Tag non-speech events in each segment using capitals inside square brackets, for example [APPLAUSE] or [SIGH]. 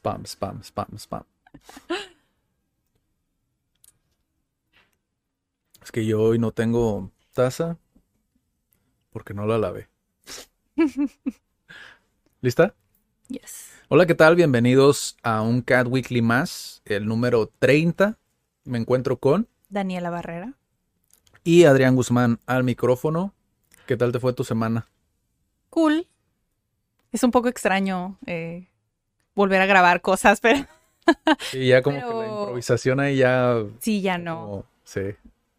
Spam, spam, spam, spam. [LAUGHS] Es que yo hoy no tengo taza porque no la lavé. [LAUGHS] ¿Lista? Yes. Hola, ¿qué tal? Bienvenidos a un Cat Weekly más, el número 30. Me encuentro con Daniela Barrera. y Adrián Guzmán al micrófono. ¿Qué tal te fue tu semana? Cool. Es un poco extraño eh, volver a grabar cosas, [LAUGHS] pero Y ya como que la improvisación ahí ya... sí, ya no. como- sí.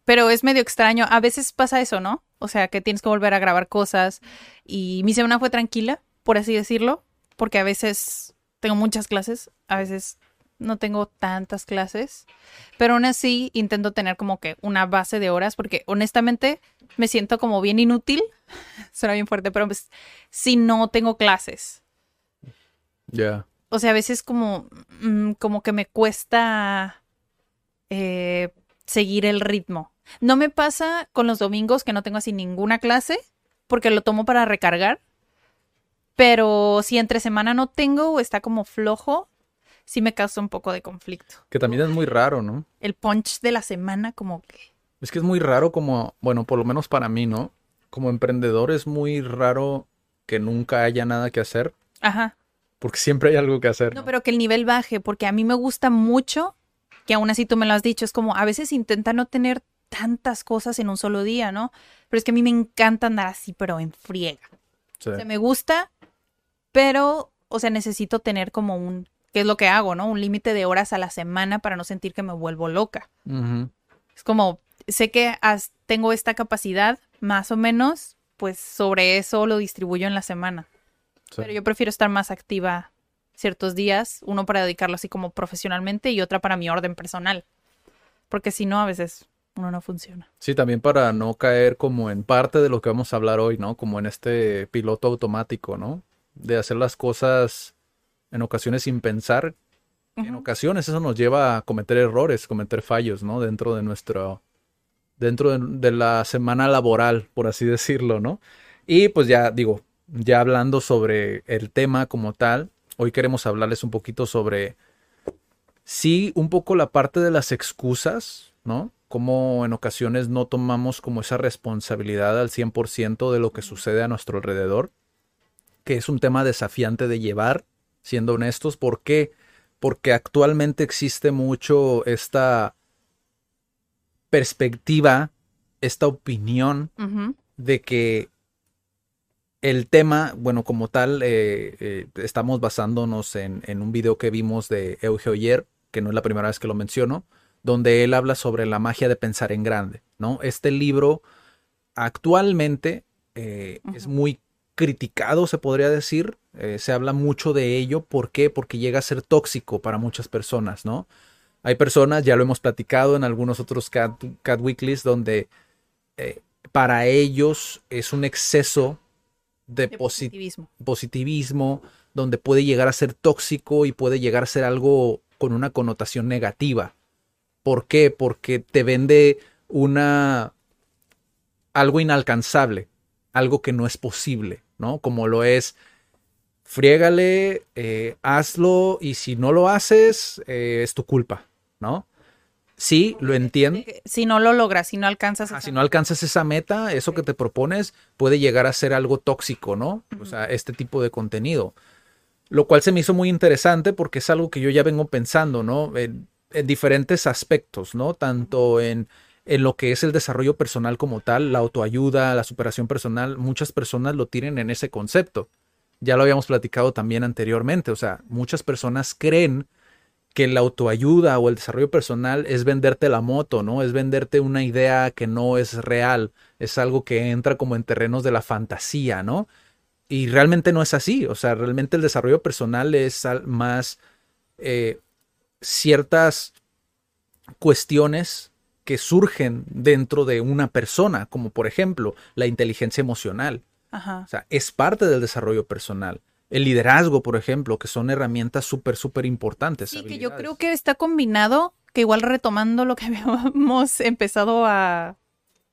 Pero es medio extraño. A veces pasa eso, ¿no? O sea, que tienes que volver a grabar cosas. Y mi semana fue tranquila, por así decirlo, porque a veces tengo muchas clases, a veces no tengo tantas clases, pero aún así intento tener como que una base de horas, porque honestamente me siento como bien inútil. [LAUGHS] Suena bien fuerte, pero pues, si no tengo clases. Ya. O sea, a veces como, mm, como que me cuesta eh, seguir el ritmo. No me pasa con los domingos que no tengo así ninguna clase, porque lo tomo para recargar. Pero si entre semana no tengo o está como flojo, sí me causa un poco de conflicto. Que también es muy raro, ¿no? El punch de la semana como que... Es que es muy raro como, bueno, por lo menos para mí, ¿no? Como emprendedor es muy raro que nunca haya nada que hacer, Ajá. Porque siempre hay algo que hacer. No, pero que el nivel baje, porque a mí me gusta mucho, que aún así tú me lo has dicho, es como a veces intenta no tener tantas cosas en un solo día, ¿no? Pero es que a mí me encanta andar así, pero en friega. Sí. O sea, me gusta, pero, o sea, necesito tener como un, ¿qué es lo que hago, no? Un límite de horas a la semana para no sentir que me vuelvo loca. Es como, sé que tengo esta capacidad, más o menos, pues sobre eso lo distribuyo en la semana. Sí. Pero yo prefiero estar más activa ciertos días, uno para dedicarlo así como profesionalmente y otra para mi orden personal. Porque si no, a veces uno no funciona. Sí, también para no caer como en parte de lo que vamos a hablar hoy, ¿no? Como en este piloto automático, ¿no? De hacer las cosas en ocasiones sin pensar. En ocasiones eso nos lleva a cometer errores, cometer fallos, ¿no? Dentro de nuestro, dentro de, de la semana laboral, por así [LAUGHS] decirlo, ¿no? Y pues ya digo, ya hablando sobre el tema como tal, hoy queremos hablarles un poquito sobre, sí, un poco la parte de las excusas, ¿no? Como en ocasiones no tomamos como esa responsabilidad al 100% de lo que sucede a nuestro alrededor, que es un tema desafiante de llevar, siendo honestos. ¿Por qué? Porque actualmente existe mucho esta perspectiva, esta opinión de que el tema, bueno, como tal, eh, eh, estamos basándonos en, en un video que vimos de Euge Oyer, que no es la primera vez que lo menciono, donde él habla sobre la magia de pensar en grande, ¿no? Este libro actualmente eh, es muy criticado, se podría decir, se habla mucho de ello, ¿por qué? Porque llega a ser tóxico para muchas personas, ¿no? Hay personas, ya lo hemos platicado en algunos otros Cat, Cat Weeklies, donde para ellos es un exceso de, De posi- positivismo. positivismo, donde puede llegar a ser tóxico y puede llegar a ser algo con una connotación negativa. ¿Por qué? Porque te vende una algo inalcanzable, algo que no es posible, ¿no? Como lo es, friégale, eh, hazlo y si no lo haces, eh, es tu culpa, ¿no? Sí, lo entiendo. Si no lo logras, si no alcanzas. Ah, esa- si no alcanzas esa meta, eso que te propones puede llegar a ser algo tóxico, ¿no? O sea, este tipo de contenido. Lo cual se me hizo muy interesante porque es algo que yo ya vengo pensando, ¿no? En, en diferentes aspectos, ¿no? Tanto en, en lo que es el desarrollo personal como tal, la autoayuda, la superación personal, muchas personas lo tienen en ese concepto. Ya lo habíamos platicado también anteriormente, o sea, muchas personas creen que la autoayuda o el desarrollo personal es venderte la moto, ¿no? Es venderte una idea que no es real, es algo que entra como en terrenos de la fantasía, ¿no? Y realmente no es así, o sea, realmente el desarrollo personal es más eh, ciertas cuestiones que surgen dentro de una persona, como por ejemplo la inteligencia emocional. O sea, es parte del desarrollo personal. El liderazgo, por ejemplo, que son herramientas súper, súper importantes. Sí, que yo creo que está combinado, que igual retomando lo que [LAUGHS] habíamos empezado a,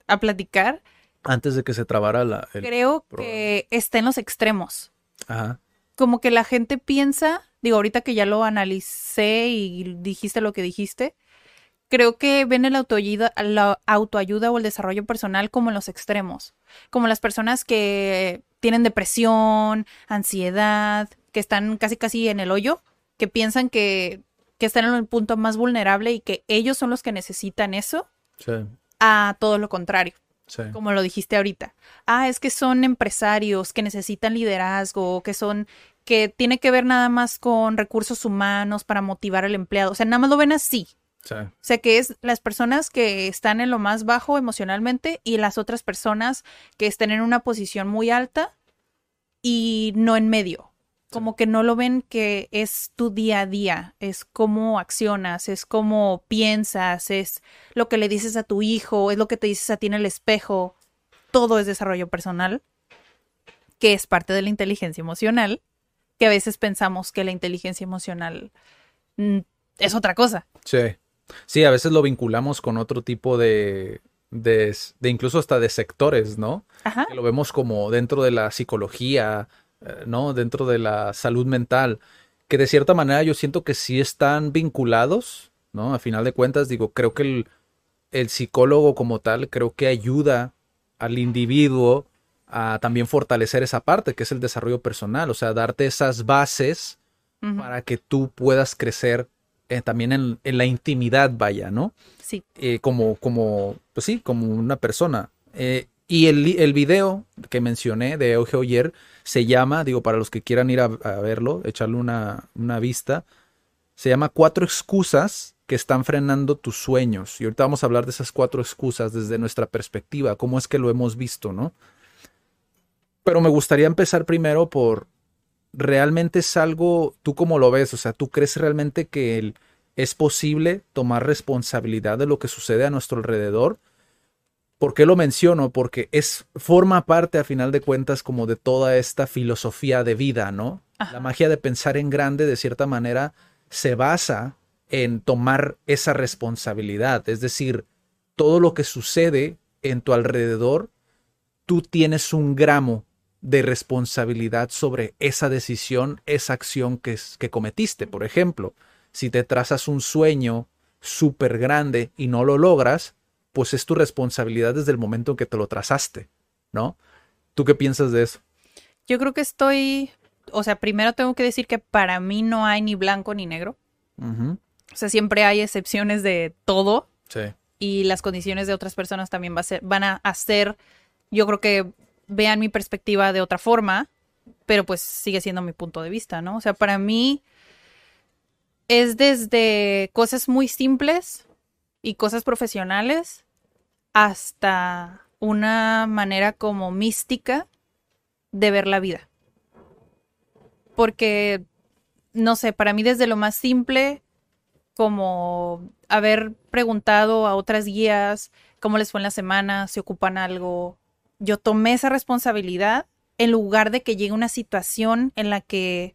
a platicar. Antes de que se trabara la... creo que está en los extremos. Ajá. Como que la gente piensa, digo, ahorita que ya lo analicé y dijiste lo que dijiste, creo que ven el autoayuda, la autoayuda o el desarrollo personal como los extremos, como las personas que tienen depresión, ansiedad, que están casi casi en el hoyo, que piensan que, que están en el punto más vulnerable y que ellos son los que necesitan eso, sí. a todo lo contrario. Sí. Como lo dijiste ahorita. Ah, es que son empresarios que necesitan liderazgo, que son que tiene que ver nada más con recursos humanos para motivar al empleado. O sea, nada más lo ven así. O sea, que es las personas que están en lo más bajo emocionalmente y las otras personas que estén en una posición muy alta y no en medio. Como que no lo ven que es tu día a día, es cómo accionas, es cómo piensas, es lo que le dices a tu hijo, es lo que te dices a ti en el espejo. Todo es desarrollo personal, que es parte de la inteligencia emocional, que a veces pensamos que la inteligencia emocional mm, es otra cosa. Sí. Sí, a veces lo vinculamos con otro tipo de, de, incluso hasta de sectores, ¿no? Ajá. Que lo vemos como dentro de la psicología, eh, ¿no? Dentro de la salud mental, que de cierta manera yo siento que sí están vinculados, ¿no? A final de cuentas, digo, creo que el, el psicólogo como tal, creo que ayuda al individuo a también fortalecer esa parte, que es el desarrollo personal, o sea, darte esas bases para que tú puedas crecer eh, también en, la intimidad, vaya, ¿no? Sí. Eh, como, como, pues sí, como una persona. Eh, y el, el, video que mencioné de Euge Oyer se llama, digo, para los que quieran ir a, verlo, echarle una, una, vista, se llama Cuatro excusas que están frenando tus sueños. Y ahorita vamos a hablar de esas cuatro excusas desde nuestra perspectiva, cómo es que lo hemos visto, ¿no? Pero me gustaría empezar primero por realmente es algo, tú como lo ves, o sea, tú crees realmente que es posible tomar responsabilidad de lo que sucede a nuestro alrededor. ¿Por qué lo menciono? Porque es, forma parte a final de cuentas como de toda esta filosofía de vida, ¿no? La magia de pensar en grande de cierta manera se basa en tomar esa responsabilidad, es decir, todo lo que sucede en tu alrededor, tú tienes un gramo de responsabilidad sobre esa decisión, esa acción que, que cometiste. Por ejemplo, si te trazas un sueño súper grande y no lo logras, pues es tu responsabilidad desde el momento en que te lo trazaste, ¿no? ¿Tú qué piensas de eso? Yo creo que estoy, o sea, primero tengo que decir que para mí no hay ni blanco ni negro. O sea, siempre hay excepciones de todo. Sí. Y las condiciones de otras personas también va a ser, van a hacer, yo creo que vean mi perspectiva de otra forma, pero pues sigue siendo mi punto de vista, ¿no? O sea, para mí es desde cosas muy simples y cosas profesionales hasta una manera como mística de ver la vida. Porque, no sé, para mí desde lo más simple, como haber preguntado a otras guías cómo les fue en la semana, si ocupan algo, yo tomé esa responsabilidad en lugar de que llegue una situación en la que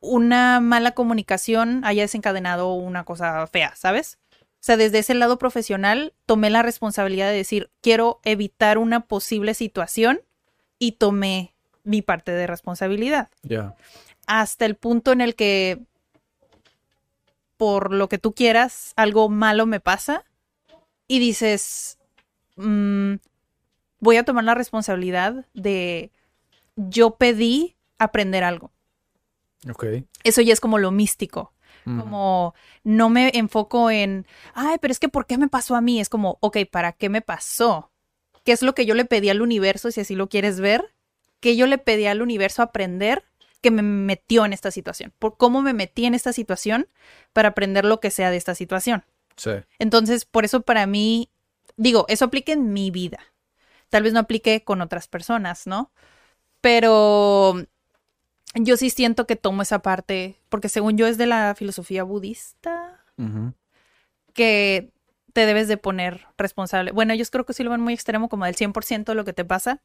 una mala comunicación haya desencadenado una cosa fea, ¿sabes? O sea, desde ese lado profesional tomé la responsabilidad de decir, quiero evitar una posible situación y tomé mi parte de responsabilidad. Ya. Hasta el punto en el que, por lo que tú quieras, algo malo me pasa y dices, mmm, voy a tomar la responsabilidad de yo pedí aprender algo. Ok. Eso ya es como lo místico. Como no me enfoco en, ay, pero es que ¿por qué me pasó a mí? Es como, ok, ¿para qué me pasó? ¿Qué es lo que yo le pedí al universo, si así lo quieres ver? ¿Qué yo le pedí al universo aprender que me metió en esta situación, por cómo me metí en esta situación para aprender lo que sea de esta situación. Sí. Entonces, por eso para mí, digo, eso aplica en mi vida. Tal vez no aplique con otras personas, ¿no? Pero yo sí siento que tomo esa parte, porque según yo es de la filosofía budista, que te debes de poner responsable. Bueno, ellos creo que sí lo ven muy extremo, como del 100% de lo que te pasa.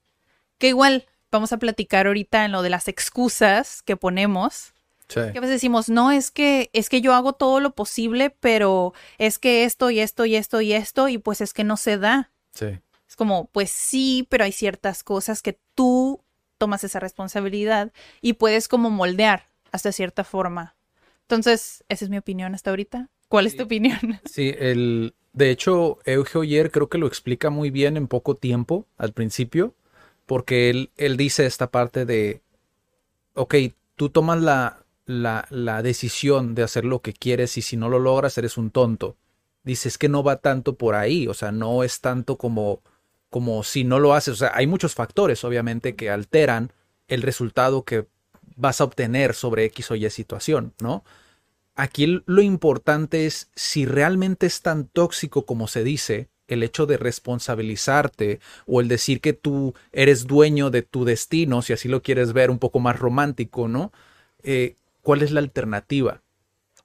Que igual vamos a platicar ahorita en lo de las excusas que ponemos. Sí. Que a veces decimos, no, es que, es que yo hago todo lo posible, pero es que esto y esto y esto y esto, y pues es que no se da. Sí. Es como, pues sí, pero hay ciertas cosas que tú tomas esa responsabilidad y puedes como moldear hasta cierta forma. Entonces, esa es mi opinión hasta ahorita. ¿Cuál es tu opinión? Sí, el, de hecho, Euge Oyer creo que lo explica muy bien en poco tiempo al principio, porque él, él dice esta parte de, ok, tú tomas la, la, la decisión de hacer lo que quieres y si no lo logras eres un tonto. Dice, es que no va tanto por ahí, o sea, no es tanto como, como si no lo haces, o sea, hay muchos factores obviamente que alteran el resultado que vas a obtener sobre X o Y situación, ¿no? Aquí lo importante es si realmente es tan tóxico como se dice, el hecho de responsabilizarte o el decir que tú eres dueño de tu destino, si así lo quieres ver un poco más romántico, ¿no? Eh, ¿Cuál es la alternativa?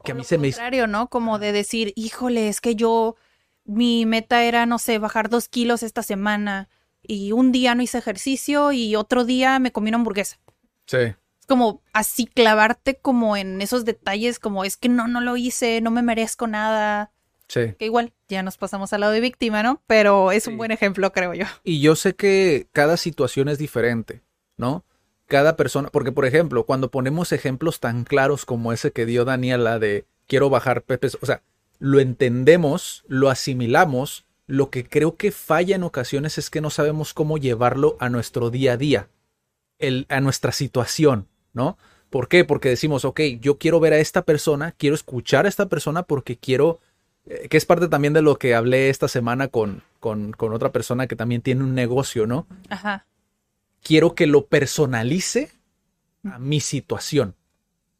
Que a mí lo se me hizo... contrario, ¿no? Como de decir, híjole, es que yo, mi meta era, no sé, bajar dos kilos esta semana y un día no hice ejercicio y otro día me comí una hamburguesa. Sí, Es como así clavarte como en esos detalles, como es que no, no lo hice, no me merezco nada. sí. Que igual ya nos pasamos al lado de víctima, ¿no? Pero es Sí. un buen ejemplo, creo yo. Y yo sé que cada situación es diferente, ¿no? Cada persona, porque por ejemplo, cuando ponemos ejemplos tan claros como ese que dio Daniela de quiero bajar pepes, o sea, lo entendemos, lo asimilamos, lo que creo que falla en ocasiones es que no sabemos cómo llevarlo a nuestro día a día, el, a nuestra situación, ¿no? ¿Por qué? Porque decimos, ok, yo quiero ver a esta persona, quiero escuchar a esta persona porque quiero eh, que es parte también de lo que hablé esta semana con, con, con otra persona que también tiene un negocio, ¿no? Ajá. Quiero que lo personalice a mi situación,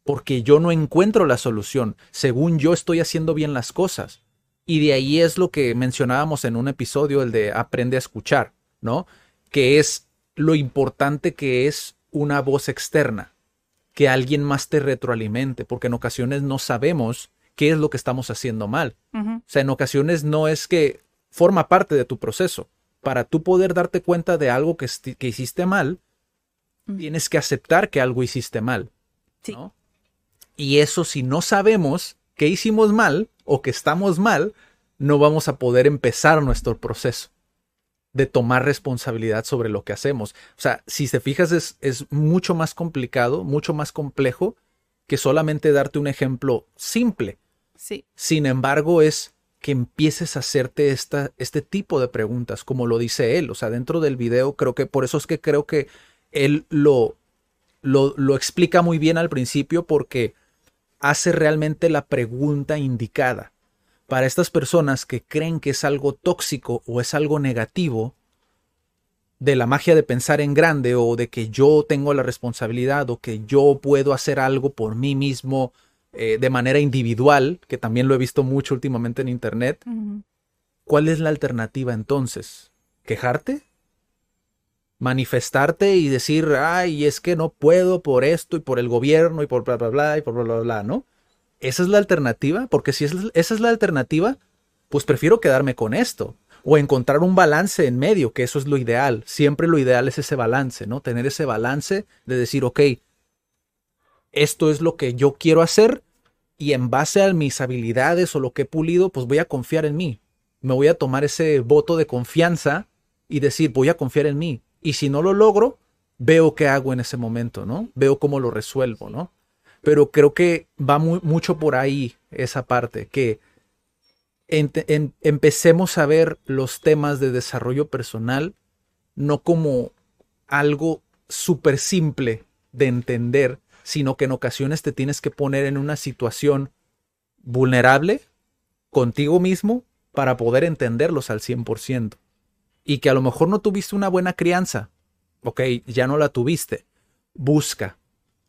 porque yo no encuentro la solución, según yo estoy haciendo bien las cosas. Y de ahí es lo que mencionábamos en un episodio, el de aprende a escuchar, ¿no? Que es lo importante que es una voz externa, que alguien más te retroalimente, porque en ocasiones no sabemos qué es lo que estamos haciendo mal. O sea, en ocasiones no es que forma parte de tu proceso. Para tú poder darte cuenta de algo que, hiciste mal, tienes que aceptar que algo hiciste mal. Sí. ¿no? Y eso si no sabemos qué hicimos mal o que estamos mal, no vamos a poder empezar nuestro proceso de tomar responsabilidad sobre lo que hacemos. O sea, si te fijas es, es mucho más complicado, mucho más complejo que solamente darte un ejemplo simple. Sí. Sin embargo, es que empieces a hacerte esta, este tipo de preguntas, como lo dice él. O sea, dentro del video, creo que por eso es que creo que él lo, lo, lo explica muy bien al principio, porque hace realmente la pregunta indicada. Para estas personas que creen que es algo tóxico o es algo negativo, de la magia de pensar en grande o de que yo tengo la responsabilidad o que yo puedo hacer algo por mí mismo eh, de manera individual, que también lo he visto mucho últimamente en internet. ¿cuál es la alternativa entonces? ¿Quejarte? ¿Manifestarte y decir, ay, es que no puedo por esto y por el gobierno y por bla, bla, bla y por bla, bla, bla, ¿no? ¿Esa es la alternativa? Porque si es- esa es la alternativa, pues prefiero quedarme con esto. O encontrar un balance en medio, que eso es lo ideal. Siempre lo ideal es ese balance, ¿no? Tener ese balance de decir, ok, esto es lo que yo quiero hacer y en base a mis habilidades o lo que he pulido, pues voy a confiar en mí. Me voy a tomar ese voto de confianza y decir, voy a confiar en mí. Y si no lo logro, veo qué hago en ese momento, ¿no? Veo cómo lo resuelvo, ¿no? Pero creo que va muy, mucho por ahí esa parte, que empecemos a ver los temas de desarrollo personal no como algo súper simple de entender, sino que en ocasiones te tienes que poner en una situación vulnerable contigo mismo para poder entenderlos al 100%. Y que a lo mejor no tuviste una buena crianza. Ok, ya no la tuviste. Busca.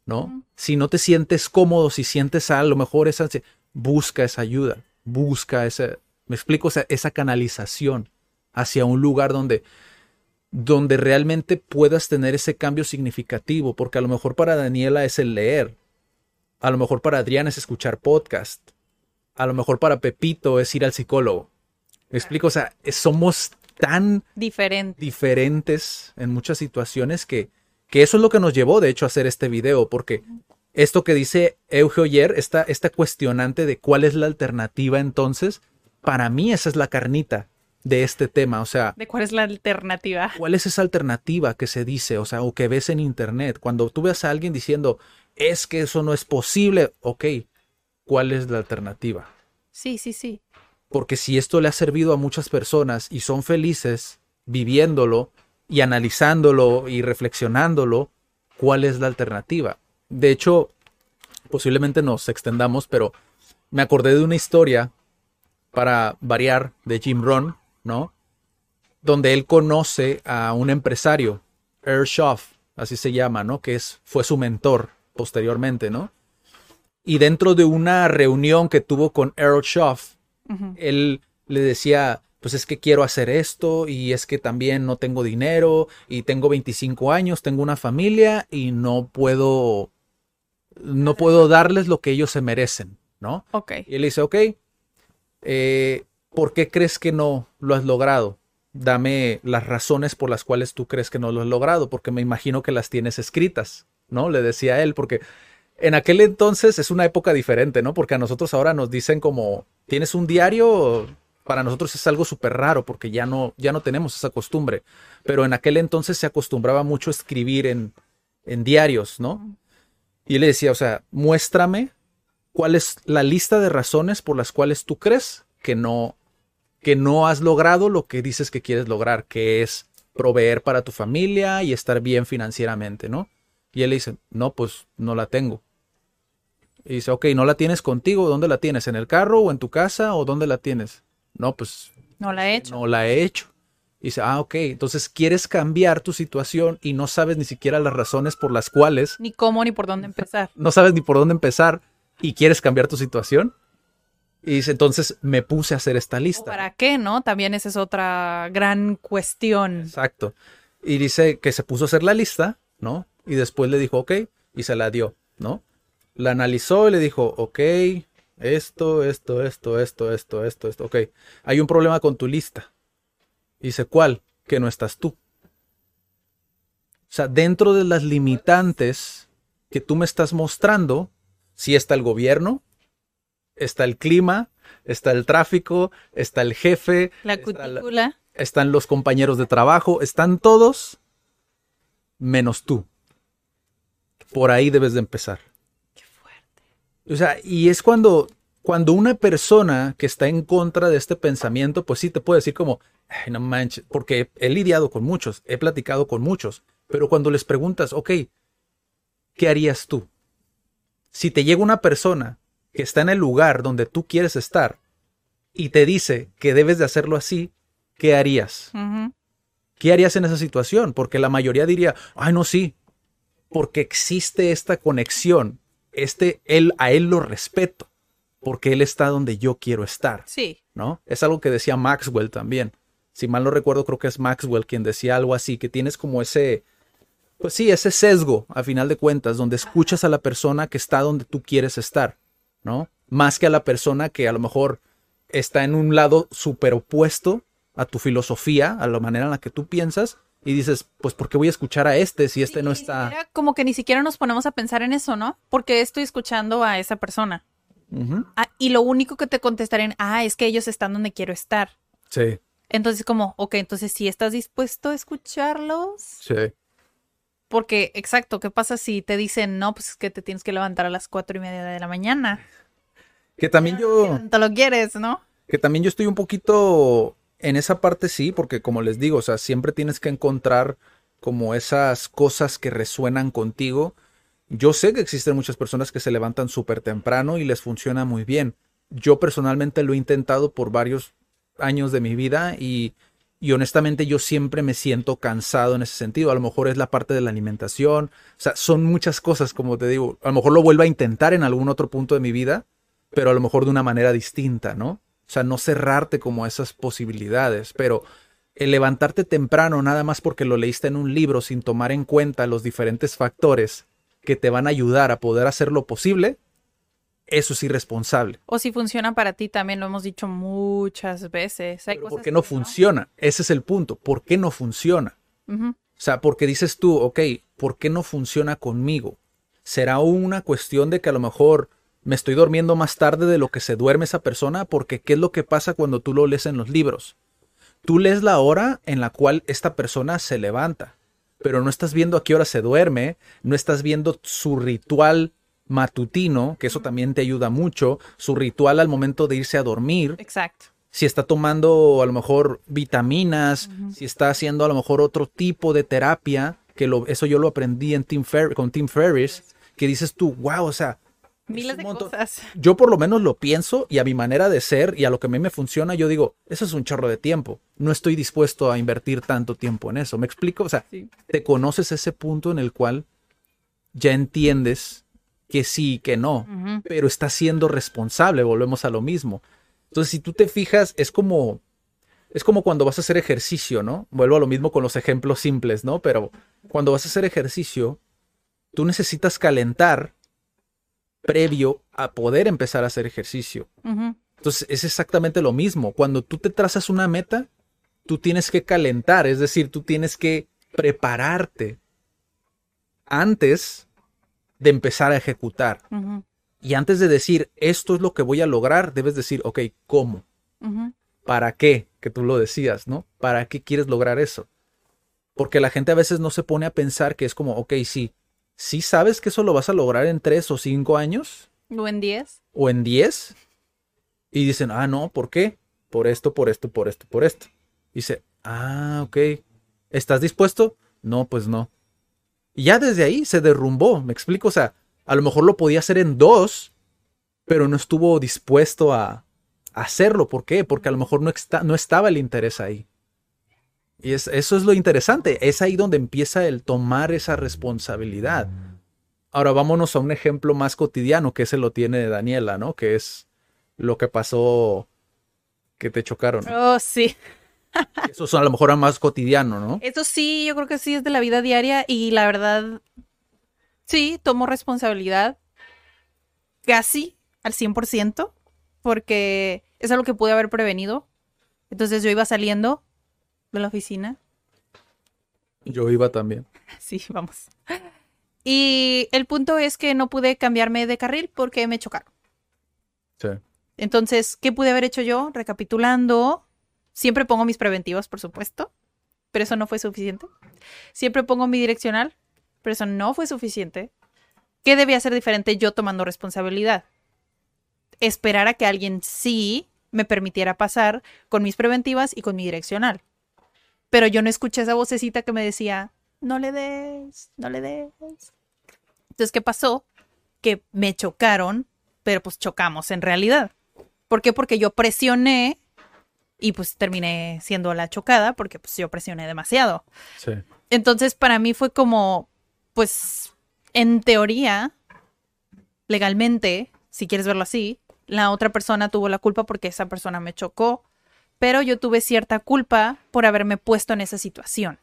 ¿no? Si no te sientes cómodo, si sientes a lo mejor esa busca esa ayuda, busca esa, me explico, esa, esa canalización hacia un lugar donde, donde realmente puedas tener ese cambio significativo, porque a lo mejor para Daniela es el leer, a lo mejor para Adrián es escuchar podcast, a lo mejor para Pepito es ir al psicólogo. Me explico, o sea, somos tan Diferente. diferentes en muchas situaciones que, que eso es lo que nos llevó, de hecho, a hacer este video, porque esto que dice Eugeo ayer, esta, esta cuestionante de cuál es la alternativa entonces, para mí esa es la carnita de este tema, o sea, ¿De cuál es la alternativa? ¿cuál es esa alternativa que se dice, o sea, o que ves en internet? Cuando tú ves a alguien diciendo, es que eso no es posible, ok, ¿cuál es la alternativa? Sí, sí, sí. Porque si esto le ha servido a muchas personas y son felices viviéndolo y analizándolo y reflexionándolo, ¿cuál es la alternativa? De hecho, posiblemente nos extendamos, pero me acordé de una historia para variar de Jim Rohn, ¿no? Donde él conoce a un empresario, Earl Schaff, así se llama, ¿no? Que es, fue su mentor posteriormente, ¿no? Y dentro de una reunión que tuvo con Earl Él le decía, pues es que quiero hacer esto y es que también no tengo dinero y tengo 25 años, tengo una familia y no puedo, no puedo darles lo que ellos se merecen, ¿no? Ok. Y él dice, ok, eh, ¿por qué crees que no lo has logrado? Dame las razones por las cuales tú crees que no lo has logrado, porque me imagino que las tienes escritas, ¿no? Le decía él, porque en aquel entonces es una época diferente, ¿no? Porque a nosotros ahora nos dicen como, ¿tienes un diario? Para nosotros es algo súper raro porque ya no, ya no tenemos esa costumbre. Pero en aquel entonces se acostumbraba mucho a escribir en, en diarios, ¿no? Y él le decía, o sea, muéstrame cuál es la lista de razones por las cuales tú crees que no, que no has logrado lo que dices que quieres lograr, que es proveer para tu familia y estar bien financieramente, ¿no? Y él le dice, no, pues no la tengo. Y dice, ok, ¿no la tienes contigo? ¿Dónde la tienes? ¿En el carro o en tu casa o dónde la tienes? No, pues No la he hecho. no la he hecho. Y dice, ah, ok, entonces quieres cambiar tu situación y no sabes ni siquiera las razones por las cuales, Ni cómo ni por dónde empezar. [LAUGHS] no sabes ni por dónde empezar y quieres cambiar tu situación. Y dice, entonces me puse a hacer esta ¿O lista. ¿Para qué, no? También esa es otra gran cuestión. Exacto. Y dice que se puso a hacer la lista, ¿no? Y después le dijo, ok, y se la dio, ¿no? La analizó y le dijo, ok, esto, esto, esto, esto, esto, esto, esto, ok. Hay un problema con tu lista. Dice, ¿cuál? Que no estás tú. O sea, dentro de las limitantes que tú me estás mostrando, sí está el gobierno, está el clima, está el tráfico, está el jefe, La está la- cutícula. están los compañeros de trabajo, están todos menos tú. Por ahí debes de empezar. O sea, y es cuando, cuando una persona que está en contra de este pensamiento, pues sí te puede decir como, "Ay, no manches, porque he lidiado con muchos, he platicado con muchos, pero cuando les preguntas, ok, ¿qué harías tú? Si te llega una persona que está en el lugar donde tú quieres estar y te dice que debes de hacerlo así, ¿qué harías? ¿Qué harías en esa situación? Porque la mayoría diría, ay, no, sí, porque existe esta conexión. Este, él, a él lo respeto, porque él está donde yo quiero estar, Sí. ¿no? Es algo que decía Maxwell también. Si mal no recuerdo, creo que es Maxwell quien decía algo así, que tienes como ese, pues sí, ese sesgo, a final de cuentas, donde escuchas a la persona que está donde tú quieres estar, ¿no? Más que a la persona que a lo mejor está en un lado súper opuesto a tu filosofía, a la manera en la que tú piensas, y dices, pues, ¿por qué voy a escuchar a este si este no está... era como que ni siquiera nos ponemos a pensar en eso, ¿no? Porque estoy escuchando a esa persona. Ah, y lo único que te contestarían, ah, es que ellos están donde quiero estar. Sí, Entonces, como, ok, entonces si estás dispuesto a escucharlos, sí. porque, exacto, ¿qué pasa si te dicen, no, pues es que te tienes que levantar a las cuatro y media de la mañana? Que también yo... Te lo quieres, ¿no? Que también yo estoy un poquito en esa parte, sí, porque como les digo, o sea, siempre tienes que encontrar como esas cosas que resuenan contigo. Yo sé que existen muchas personas que se levantan súper temprano y les funciona muy bien. Yo personalmente lo he intentado por varios años de mi vida y, Y honestamente yo siempre me siento cansado en ese sentido. A lo mejor es la parte de la alimentación. O sea, son muchas cosas, como te digo. A lo mejor lo vuelvo a intentar en algún otro punto de mi vida, pero a lo mejor de una manera distinta, ¿no? O sea, no cerrarte como a esas posibilidades, pero el levantarte temprano nada más porque lo leíste en un libro sin tomar en cuenta los diferentes factores que te van a ayudar a poder hacer lo posible, eso es irresponsable. O si funciona para ti también, lo hemos dicho muchas veces. Hay Pero cosas ¿Por qué no funciona? Ese es el punto. ¿Por qué no funciona? O sea, porque dices tú, ok, ¿por qué no funciona conmigo? ¿Será una cuestión de que a lo mejor me estoy durmiendo más tarde de lo que se duerme esa persona? Porque ¿qué es lo que pasa cuando tú lo lees en los libros? Tú lees la hora en la cual esta persona se levanta, pero no estás viendo a qué hora se duerme, no estás viendo su ritual matutino, que eso también te ayuda mucho, su ritual al momento de irse a dormir, Exacto. si está tomando a lo mejor vitaminas, si está haciendo a lo mejor otro tipo de terapia, que lo, eso yo lo aprendí en Tim Fer- con Tim Ferriss, que dices tú, wow, o sea, Miles de montón". cosas. yo por lo menos lo pienso y a mi manera de ser y a lo que a mí me funciona, yo digo, eso es un chorro de tiempo. No estoy dispuesto a invertir tanto tiempo en eso. ¿Me explico? O sea, Sí. te conoces ese punto en el cual ya entiendes que sí y que no, pero estás siendo responsable, volvemos a lo mismo. Entonces, si tú te fijas, es como es como cuando vas a hacer ejercicio, ¿no? Vuelvo a lo mismo con los ejemplos simples, ¿no? Pero cuando vas a hacer ejercicio, tú necesitas calentar previo a poder empezar a hacer ejercicio. Entonces es exactamente lo mismo. Cuando tú te trazas una meta, tú tienes que calentar, es decir, tú tienes que prepararte antes de empezar a ejecutar. Y antes de decir, esto es lo que voy a lograr, debes decir, ok, ¿cómo? ¿Para qué? Que tú lo decías, ¿no? ¿Para qué quieres lograr eso? Porque la gente a veces no se pone a pensar que es como, ok, sí, sí sabes que eso lo vas a lograr en tres o cinco años O en 10. o en diez. Y dicen, ah, no, ¿por qué? Por esto, por esto, por esto, por esto. Dice, ah, ok. ¿Estás dispuesto? No, pues no. Y ya desde ahí se derrumbó, me explico. O sea, a lo mejor lo podía hacer en dos, pero no estuvo dispuesto a, hacerlo. ¿Por qué? Porque a lo mejor no, está, no estaba el interés ahí. Y es, eso es lo interesante. Es ahí donde empieza el tomar esa responsabilidad. Ahora vámonos a un ejemplo más cotidiano, que ese lo tiene Daniela, ¿no? Que es lo que pasó que te chocaron. Oh, sí. [LAUGHS] Eso es a lo mejor más cotidiano, ¿no? Eso sí, yo creo que sí es de la vida diaria y la verdad, sí, tomo responsabilidad casi al 100% porque es algo que pude haber prevenido. Entonces yo iba saliendo de la oficina. Yo iba también. [LAUGHS] Sí, vamos. Y el punto es que no pude cambiarme de carril porque me chocaron. Sí. Entonces, ¿qué pude haber hecho yo? Recapitulando, siempre pongo mis preventivas, por supuesto, pero eso no fue suficiente. Siempre pongo mi direccional, pero eso no fue suficiente. ¿Qué debía hacer diferente yo tomando responsabilidad? Esperar a que alguien sí me permitiera pasar con mis preventivas y con mi direccional. Pero yo no escuché esa vocecita que me decía, no le des, no le des. Entonces, ¿qué pasó? Que me chocaron, pero pues chocamos en realidad. ¿Por qué? Porque yo presioné y pues terminé siendo la chocada porque pues yo presioné demasiado. Sí. Entonces para mí fue como, pues en teoría, legalmente, si quieres verlo así, la otra persona tuvo la culpa porque esa persona me chocó, pero yo tuve cierta culpa por haberme puesto en esa situación.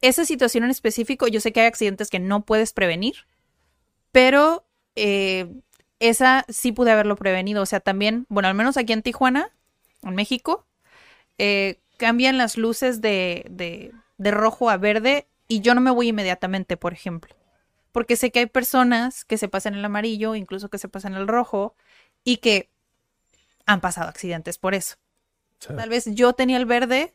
Esa situación en específico, yo sé que hay accidentes que no puedes prevenir, pero eh, esa sí pude haberlo prevenido. O sea, también, bueno, al menos aquí en Tijuana, en México, eh, cambian las luces de, de, de rojo a verde y yo no me voy inmediatamente, por ejemplo. Porque sé que hay personas que se pasan el amarillo, incluso que se pasan el rojo, y que han pasado accidentes por eso. Tal vez yo tenía el verde,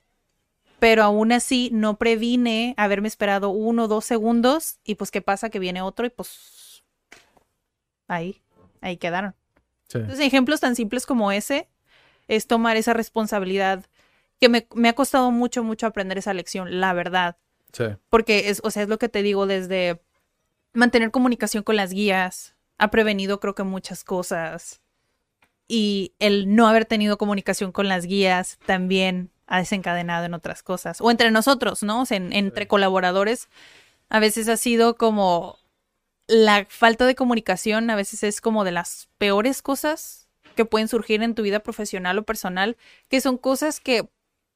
pero aún así no previne haberme esperado uno o dos segundos, y pues qué pasa que viene otro y pues ahí, ahí quedaron. Sí. Entonces, ejemplos tan simples como ese es tomar esa responsabilidad que me, me ha costado mucho, mucho aprender esa lección, la verdad. Sí. Porque es, o sea, es lo que te digo, desde mantener comunicación con las guías, ha prevenido creo que muchas cosas. Y el no haber tenido comunicación con las guías también ha desencadenado en otras cosas. O entre nosotros, ¿no? O sea, en- entre colaboradores, a veces ha sido como la falta de comunicación, a veces es como de las peores cosas que pueden surgir en tu vida profesional o personal, que son cosas que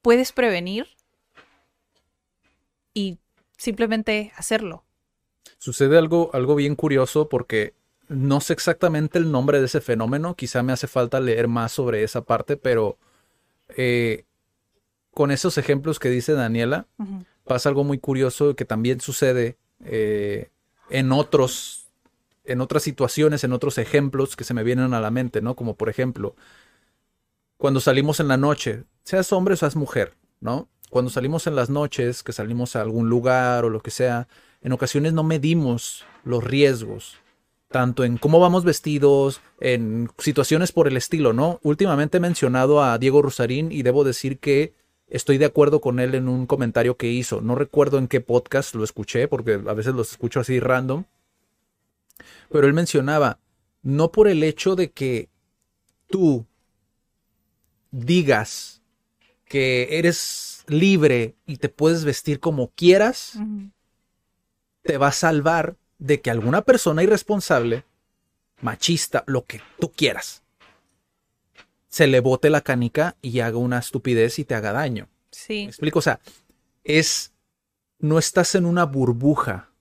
puedes prevenir y simplemente hacerlo. Sucede algo, algo bien curioso porque no sé exactamente el nombre de ese fenómeno, quizá me hace falta leer más sobre esa parte, pero eh, con esos ejemplos que dice Daniela, pasa algo muy curioso que también sucede eh, en otros, en otras situaciones, en otros ejemplos que se me vienen a la mente, ¿no? Como por ejemplo, cuando salimos en la noche, seas hombre o seas mujer, ¿no? Cuando salimos en las noches, que salimos a algún lugar o lo que sea, en ocasiones no medimos los riesgos, tanto en cómo vamos vestidos, en situaciones por el estilo, ¿no? Últimamente he mencionado a Diego Rosarín y debo decir que estoy de acuerdo con él en un comentario que hizo. No recuerdo en qué podcast lo escuché, porque a veces los escucho así random. Pero él mencionaba, no por el hecho de que tú digas que eres libre y te puedes vestir como quieras, te va a salvar de que alguna persona irresponsable, machista, lo que tú quieras, se le bote la canica y haga una estupidez y te haga daño. ¿Me Sí. explico? O sea, es. No estás en una burbuja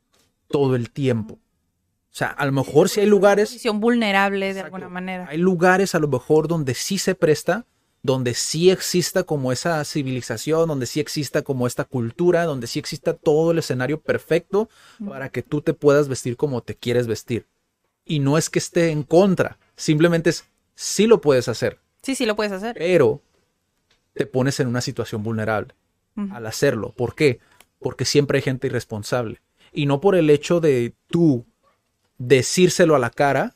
todo el tiempo. O sea, a lo mejor si hay lugares. Posición vulnerable de Exacto. alguna manera. Hay lugares a lo mejor donde sí se presta, donde sí exista como esa civilización, donde sí exista como esta cultura, donde sí exista todo el escenario perfecto para que tú te puedas vestir como te quieres vestir. Y no es que esté en contra, simplemente es sí lo puedes hacer, Sí, sí lo puedes hacer. pero te pones en una situación vulnerable al hacerlo. ¿Por qué? Porque siempre hay gente irresponsable. Y no por el hecho de tú decírselo a la cara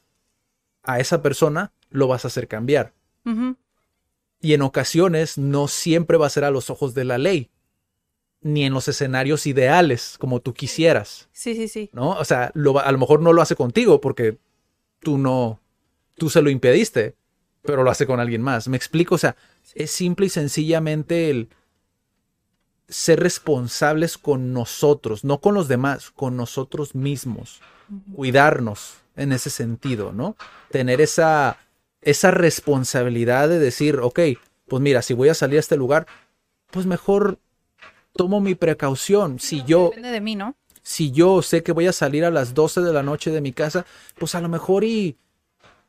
a esa persona, lo vas a hacer cambiar. Y en ocasiones no siempre va a ser a los ojos de la ley, ni en los escenarios ideales como tú quisieras, Sí, sí, sí. ¿no? O sea, lo a lo mejor no lo hace contigo porque tú no, tú se lo impediste, pero lo hace con alguien más. ¿Me explico? O sea, es simple y sencillamente el ser responsables con nosotros, no con los demás, con nosotros mismos. Cuidarnos en ese sentido, ¿no? Tener esa, esa responsabilidad de decir, ok, pues mira, si voy a salir a este lugar, pues mejor tomo mi precaución. Si yo, Depende de mí, ¿no? si yo sé que voy a salir a las 12 de la noche de mi casa, pues a lo mejor y,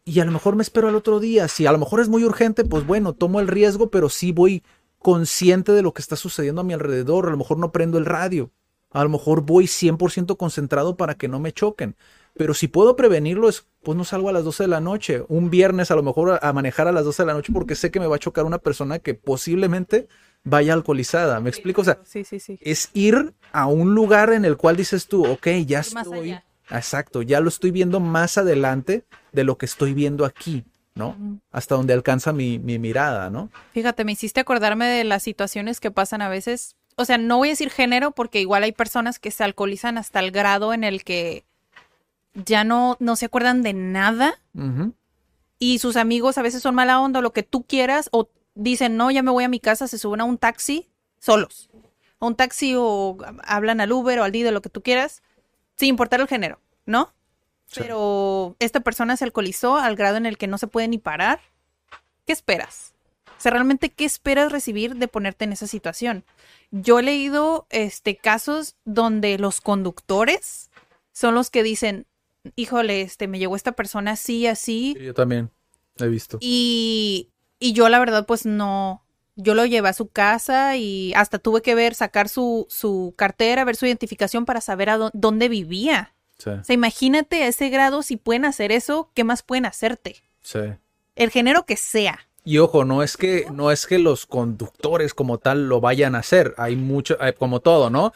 y a lo mejor me espero al otro día. Si a lo mejor es muy urgente, pues bueno, tomo el riesgo, pero sí voy consciente de lo que está sucediendo a mi alrededor. A lo mejor no prendo el radio. A lo mejor voy 100% concentrado para que no me choquen. Pero si puedo prevenirlo, es, pues no salgo a las 12 de la noche. Un viernes a lo mejor a, manejar a las 12 de la noche porque sé que me va a chocar una persona que posiblemente vaya alcoholizada. ¿Me explico? O sea, Sí, sí, sí. es ir a un lugar en el cual dices tú, ok, ya estoy. Exacto, ya lo estoy viendo más adelante de lo que estoy viendo aquí, ¿no? Hasta donde alcanza mi, mi mirada, ¿no? Fíjate, me hiciste acordarme de las situaciones que pasan a veces. O sea, no voy a decir género porque igual hay personas que se alcoholizan hasta el grado en el que ya no, no se acuerdan de nada y sus amigos a veces son mala onda o lo que tú quieras o dicen, no, ya me voy a mi casa, se suben a un taxi solos. A un taxi o hablan al Uber o al Didi, lo que tú quieras, sin importar el género, ¿no? Sí. Pero esta persona se alcoholizó al grado en el que no se puede ni parar. ¿Qué esperas? O sea, realmente, ¿qué esperas recibir de ponerte en esa situación? Yo he leído este, casos donde los conductores son los que dicen, híjole, este, me llegó esta persona así, así, Sí, yo también he visto. y, y yo la verdad pues no, yo lo llevé a su casa y hasta tuve que ver, sacar su, su cartera, ver su identificación para saber a dó- dónde vivía. Sí, O sea, imagínate a ese grado, si pueden hacer eso, ¿qué más pueden hacerte? sí. El género que sea. Y ojo, no es que no es que los conductores como tal lo vayan a hacer. Hay mucho, hay- como todo, ¿no?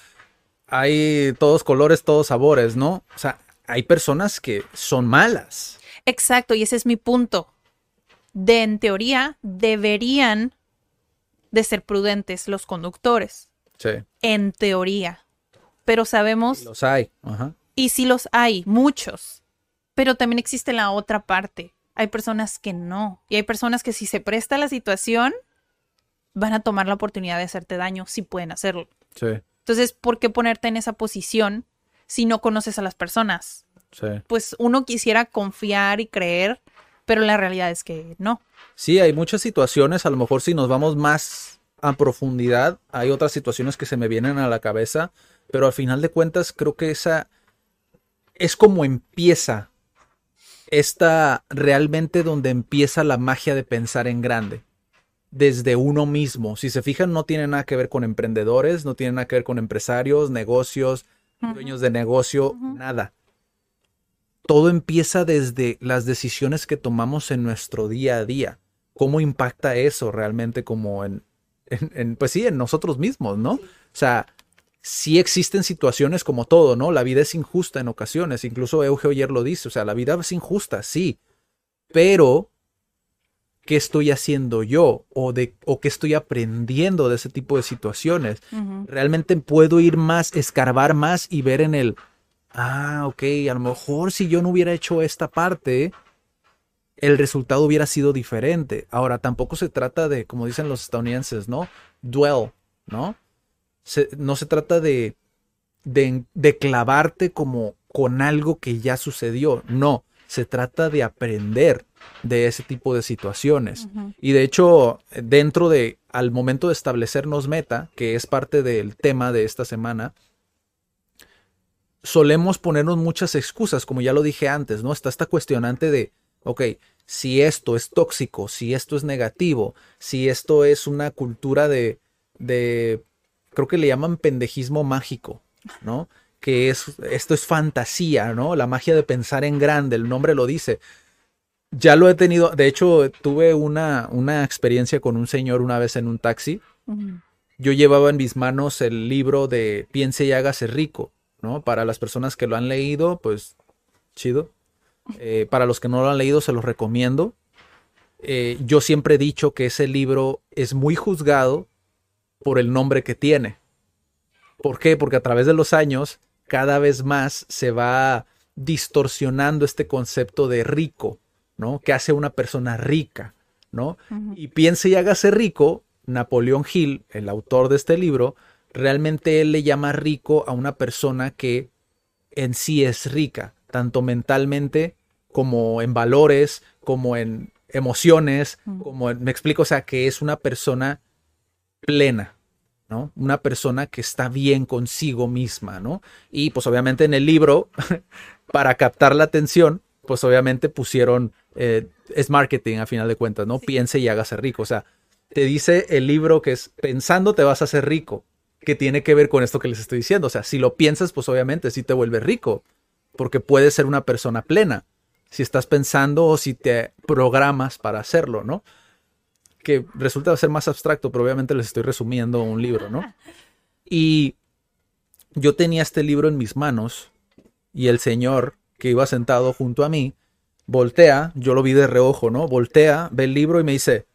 Hay todos colores, todos sabores, ¿no? O sea, hay personas que son malas. Exacto, y ese es mi punto. De, en teoría, deberían de ser prudentes los conductores. Sí, En teoría. Pero sabemos los hay. Ajá. Y sí los hay, muchos. Pero también existe la otra parte. Hay personas que no. Y hay personas que si se presta la situación, van a tomar la oportunidad de hacerte daño si pueden hacerlo. Sí, Entonces, ¿por qué ponerte en esa posición si no conoces a las personas? sí. Pues uno quisiera confiar y creer, pero la realidad es que no. Sí, hay muchas situaciones, a lo mejor si nos vamos más a profundidad, hay otras situaciones que se me vienen a la cabeza, pero al final de cuentas creo que esa es como empieza esta realmente donde empieza la magia de pensar en grande. Desde uno mismo. Si se fijan, no tiene nada que ver con emprendedores, no tiene nada que ver con empresarios, negocios, dueños de negocio, nada. Todo empieza desde las decisiones que tomamos en nuestro día a día. ¿Cómo impacta eso realmente como en, en- en, pues sí, en nosotros mismos, ¿no? O sea, sí existen situaciones como todo, ¿no? La vida es injusta en ocasiones, incluso Euge ayer lo dice, o sea, la vida es injusta, sí, pero ¿qué estoy haciendo yo? O, de, o qué estoy aprendiendo de ese tipo de situaciones. Realmente puedo ir más, escarbar más y ver en el, ah, ok, a lo mejor si yo no hubiera hecho esta parte, el resultado hubiera sido diferente. Ahora, tampoco se trata de, como dicen los estadounidenses, ¿no? Dwell, ¿no? Se- no se trata de, de, de clavarte como con algo que ya sucedió. No, se trata de aprender de ese tipo de situaciones. Y de hecho, dentro de, al momento de establecernos meta, que es parte del tema de esta semana, solemos ponernos muchas excusas, como ya lo dije antes, ¿no? Está esta cuestionante de, ok, si esto es tóxico, si esto es negativo, si esto es una cultura de, de creo que le llaman pendejismo mágico, ¿no? Que es, esto es fantasía, ¿no? La magia de pensar en grande, el nombre lo dice. Ya lo he tenido, de hecho, tuve una, una experiencia con un señor una vez en un taxi. Yo llevaba en mis manos el libro de Piense y hágase rico, ¿no? Para las personas que lo han leído, pues chido. Eh, para los que no lo han leído, se los recomiendo. Eh, yo siempre he dicho que ese libro es muy juzgado por el nombre que tiene. ¿Por qué? Porque a través de los años, cada vez más se va distorsionando este concepto de rico, ¿no? Que hace una persona rica, ¿no? Y piense y hágase rico, Napoleón Hill, el autor de este libro, realmente él le llama rico a una persona que en sí es rica, tanto mentalmente como en valores, como en emociones, como en- me explico, o sea, que es una persona plena, ¿no? Una persona que está bien consigo misma, ¿no? Y pues obviamente en el libro, [LAUGHS] para captar la atención, pues obviamente pusieron, eh, es marketing a final de cuentas, ¿no? Piense y hágase rico, o sea, te dice el libro que es pensando te vas a hacer rico, que tiene que ver con esto que les estoy diciendo, o sea, si lo piensas, pues obviamente sí te vuelves rico, porque puedes ser una persona plena, si estás pensando o si te programas para hacerlo, ¿no? Que resulta ser más abstracto, pero obviamente les estoy resumiendo un libro, ¿no? [LAUGHS] Y yo tenía este libro en mis manos y el señor que iba sentado junto a mí voltea, yo lo vi de reojo, ¿no? Voltea, ve el libro y me dice,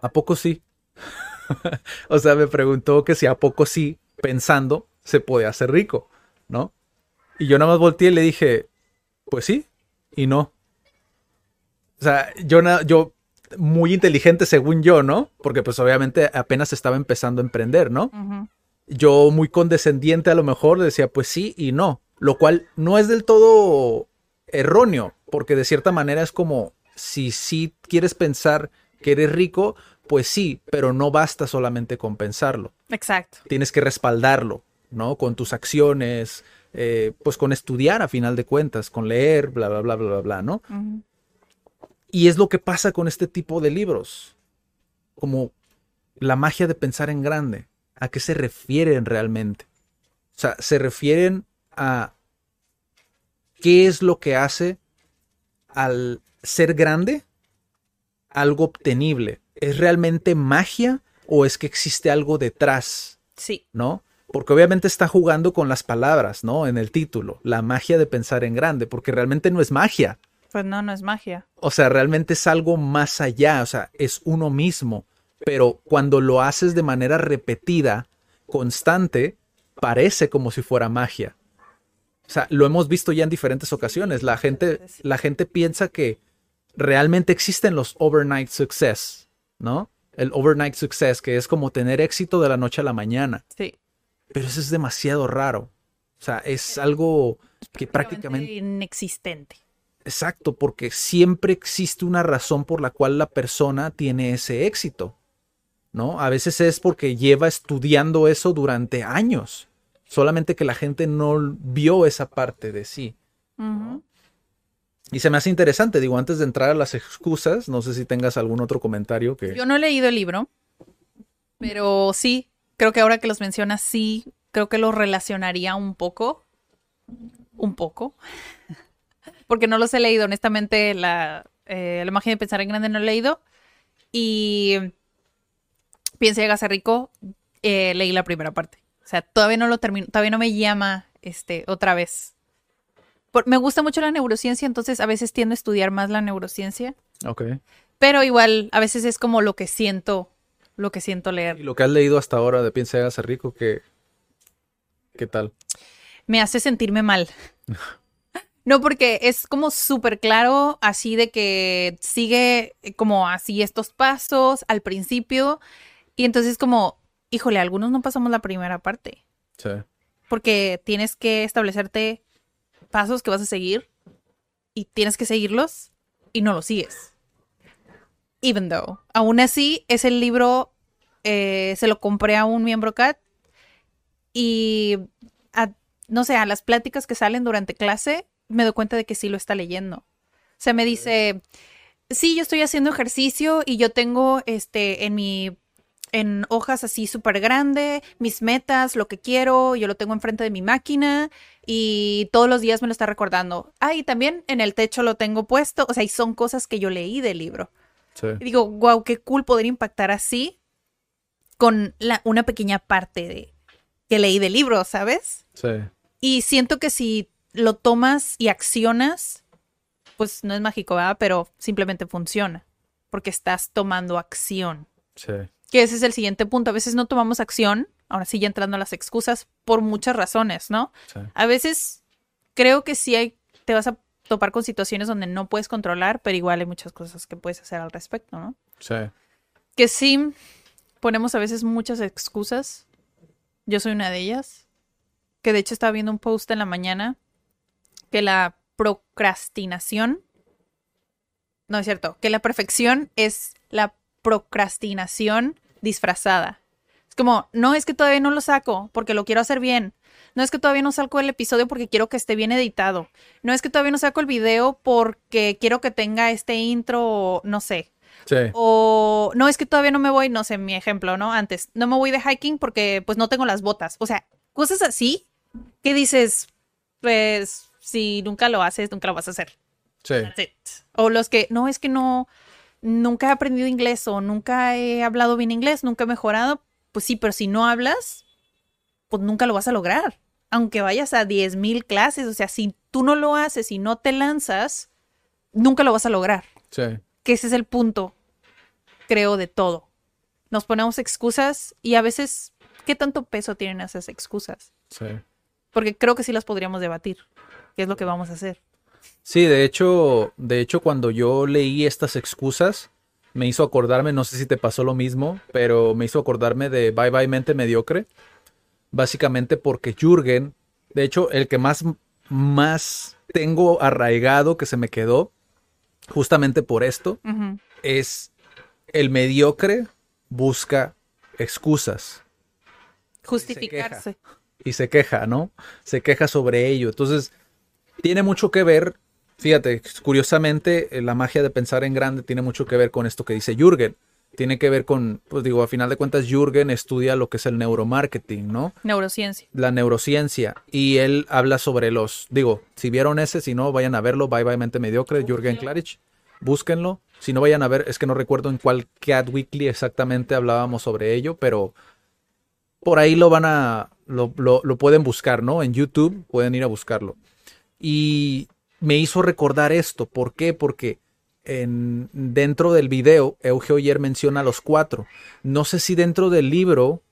¿a poco sí? [LAUGHS] o sea, me preguntó que si a poco sí, pensando, se podía hacer rico, ¿no? Y yo nada más volteé y le dije, pues sí y no. O sea, yo, yo muy inteligente según yo, ¿no? Porque pues obviamente apenas estaba empezando a emprender, ¿no? Yo muy condescendiente a lo mejor decía pues sí y no, lo cual no es del todo erróneo, porque de cierta manera es como si sí quieres pensar que eres rico, pues sí, pero no basta solamente con pensarlo Exacto. tienes que respaldarlo, ¿no? Con tus acciones, eh, pues con estudiar a final de cuentas, con leer, bla, bla, bla, bla, bla, ¿no? Y es lo que pasa con este tipo de libros, como la magia de pensar en grande. ¿A qué se refieren realmente? O sea, se refieren a qué es lo que hace al ser grande algo obtenible. ¿Es realmente magia o es que existe algo detrás? Sí. ¿no? Porque obviamente está jugando con las palabras, ¿no? En el título, la magia de pensar en grande, porque realmente no es magia. Pues no, no es magia. O sea, realmente es algo más allá, o sea, es uno mismo. Pero cuando lo haces de manera repetida, constante, parece como si fuera magia. O sea, lo hemos visto ya en diferentes ocasiones. La gente, la gente piensa que realmente existen los overnight success, ¿no? el overnight success, que es como tener éxito de la noche a la mañana. Sí. Pero eso es demasiado raro. O sea, es algo que prácticamente... Inexistente. Exacto, porque siempre existe una razón por la cual la persona tiene ese éxito. ¿No? A veces es porque lleva estudiando eso durante años. Solamente que la gente no vio esa parte de sí. Y se me hace interesante, digo, antes de entrar a las excusas, no sé si tengas algún otro comentario que... Yo no he leído el libro, pero sí, creo que ahora que los mencionas, sí, creo que los relacionaría un poco. Un poco. Porque no los he leído, honestamente, la, eh, la magia de pensar en grande no he leído. Y Piensa y hágase rico, eh, leí la primera parte. O sea, todavía no lo termino, todavía no me llama este, otra vez. Por- me gusta mucho la neurociencia, entonces a veces tiendo a estudiar más la neurociencia. Ok. Pero igual, a veces es como lo que siento, lo que siento Y leer. lo que has leído hasta ahora de Piensa y hágase rico, ¿qué, ¿qué tal? Me hace sentirme mal. [LAUGHS] No, porque es como súper claro, así de que sigue eh, como así estos pasos al principio. Y entonces como, híjole, algunos no pasamos la primera parte. Sí. Porque tienes que establecerte pasos que vas a seguir y tienes que seguirlos y no los sigues. Even though. Aún así, es el libro, eh, se lo compré a un miembro CAT y, a- no sé, a las pláticas que salen durante clase, me doy cuenta de que sí lo está leyendo. O sea, me dice, sí, yo estoy haciendo ejercicio y yo tengo este en mi en hojas así súper grande, mis metas, lo que quiero, yo lo tengo enfrente de mi máquina y todos los días me lo está recordando. Ah, y también en el techo lo tengo puesto, o sea, y son cosas que yo leí del libro. Sí. Y digo, wow, qué cool poder impactar así con la, una pequeña parte de que leí del libro, ¿sabes? Sí. Y siento que si lo tomas y accionas, pues no es mágico, ¿verdad? Pero simplemente funciona, porque estás tomando acción. Sí. Que ese es el siguiente punto. A veces no tomamos acción, ahora sí ya entrando a las excusas, por muchas razones, ¿no? Sí. A veces creo que sí hay, te vas a topar con situaciones donde no puedes controlar, pero igual hay muchas cosas que puedes hacer al respecto, ¿no? Sí. Que sí ponemos a veces muchas excusas. Yo soy una de ellas. Que de hecho estaba viendo un post en la mañana que la procrastinación, no es cierto, que la perfección es la procrastinación disfrazada. Es como, no es que todavía no lo saco porque lo quiero hacer bien. No es que todavía no saco el episodio porque quiero que esté bien editado. No es que todavía no saco el video porque quiero que tenga este intro, o no sé. Sí. O no es que todavía no me voy, no sé, mi ejemplo, ¿no? Antes, no me voy de hiking porque pues no tengo las botas. O sea, cosas así que dices, pues si nunca lo haces, nunca lo vas a hacer. Sí. That's it. O los que, no, es que no, nunca he aprendido inglés o nunca he hablado bien inglés, nunca he mejorado. Pues sí, pero si no hablas, pues nunca lo vas a lograr. Aunque vayas a 10.000 clases, o sea, si tú no lo haces y no te lanzas, nunca lo vas a lograr Sí. que ese es el punto, creo, de todo. Nos ponemos excusas y a veces, ¿qué tanto peso tienen esas excusas? Sí. Porque creo que sí las podríamos debatir, qué es lo que vamos a hacer. Sí, de hecho, de hecho, cuando yo leí estas excusas, me hizo acordarme, no sé si te pasó lo mismo, pero me hizo acordarme de Bye Bye Mente Mediocre. Básicamente porque Jürgen, de hecho, el que más, más tengo arraigado que se me quedó, justamente por esto, es el mediocre busca excusas Justificarse. y se queja, ¿no? Se queja sobre ello. Entonces, tiene mucho que ver, fíjate, curiosamente, eh, la magia de pensar en grande tiene mucho que ver con esto que dice Jürgen. Tiene que ver con, pues digo, a final de cuentas, Jürgen estudia lo que es el neuromarketing, ¿no? Neurociencia. La neurociencia. Y él habla sobre los, digo, si vieron ese, si no, vayan a verlo, Bye Bye Mente Mediocre, Jürgen Klarich. Búsquenlo. Si no vayan a ver, es que no recuerdo en cuál Cat Weekly exactamente hablábamos sobre ello, pero por ahí lo van a, lo, lo- lo pueden buscar, ¿no? En YouTube pueden ir a buscarlo. Y me hizo recordar esto. ¿Por qué? Porque en, dentro del video, Eugeo ayer menciona a los cuatro. No sé si dentro del libro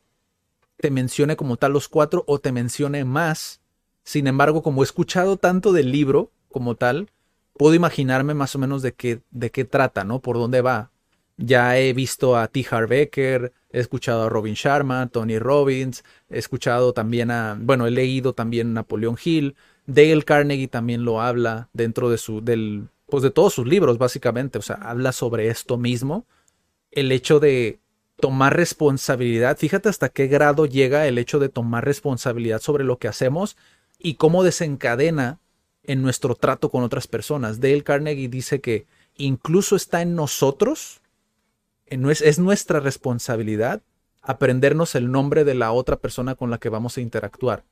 te mencione como tal los cuatro o te mencione más. Sin embargo, como he escuchado tanto del libro como tal, puedo imaginarme más o menos de qué, de qué trata, ¿no? Por dónde va. ya he visto a T. Harbecker, he escuchado a Robin Sharma, Tony Robbins, he escuchado también a, bueno, he leído también Napoleón Hill, Dale Carnegie también lo habla dentro de su, del, pues de todos sus libros, básicamente, o sea, habla sobre esto mismo, el hecho de tomar responsabilidad, fíjate hasta qué grado llega el hecho de tomar responsabilidad sobre lo que hacemos y cómo desencadena en nuestro trato con otras personas. Dale Carnegie dice que incluso está en nosotros, es nuestra responsabilidad aprendernos el nombre de la otra persona con la que vamos a interactuar.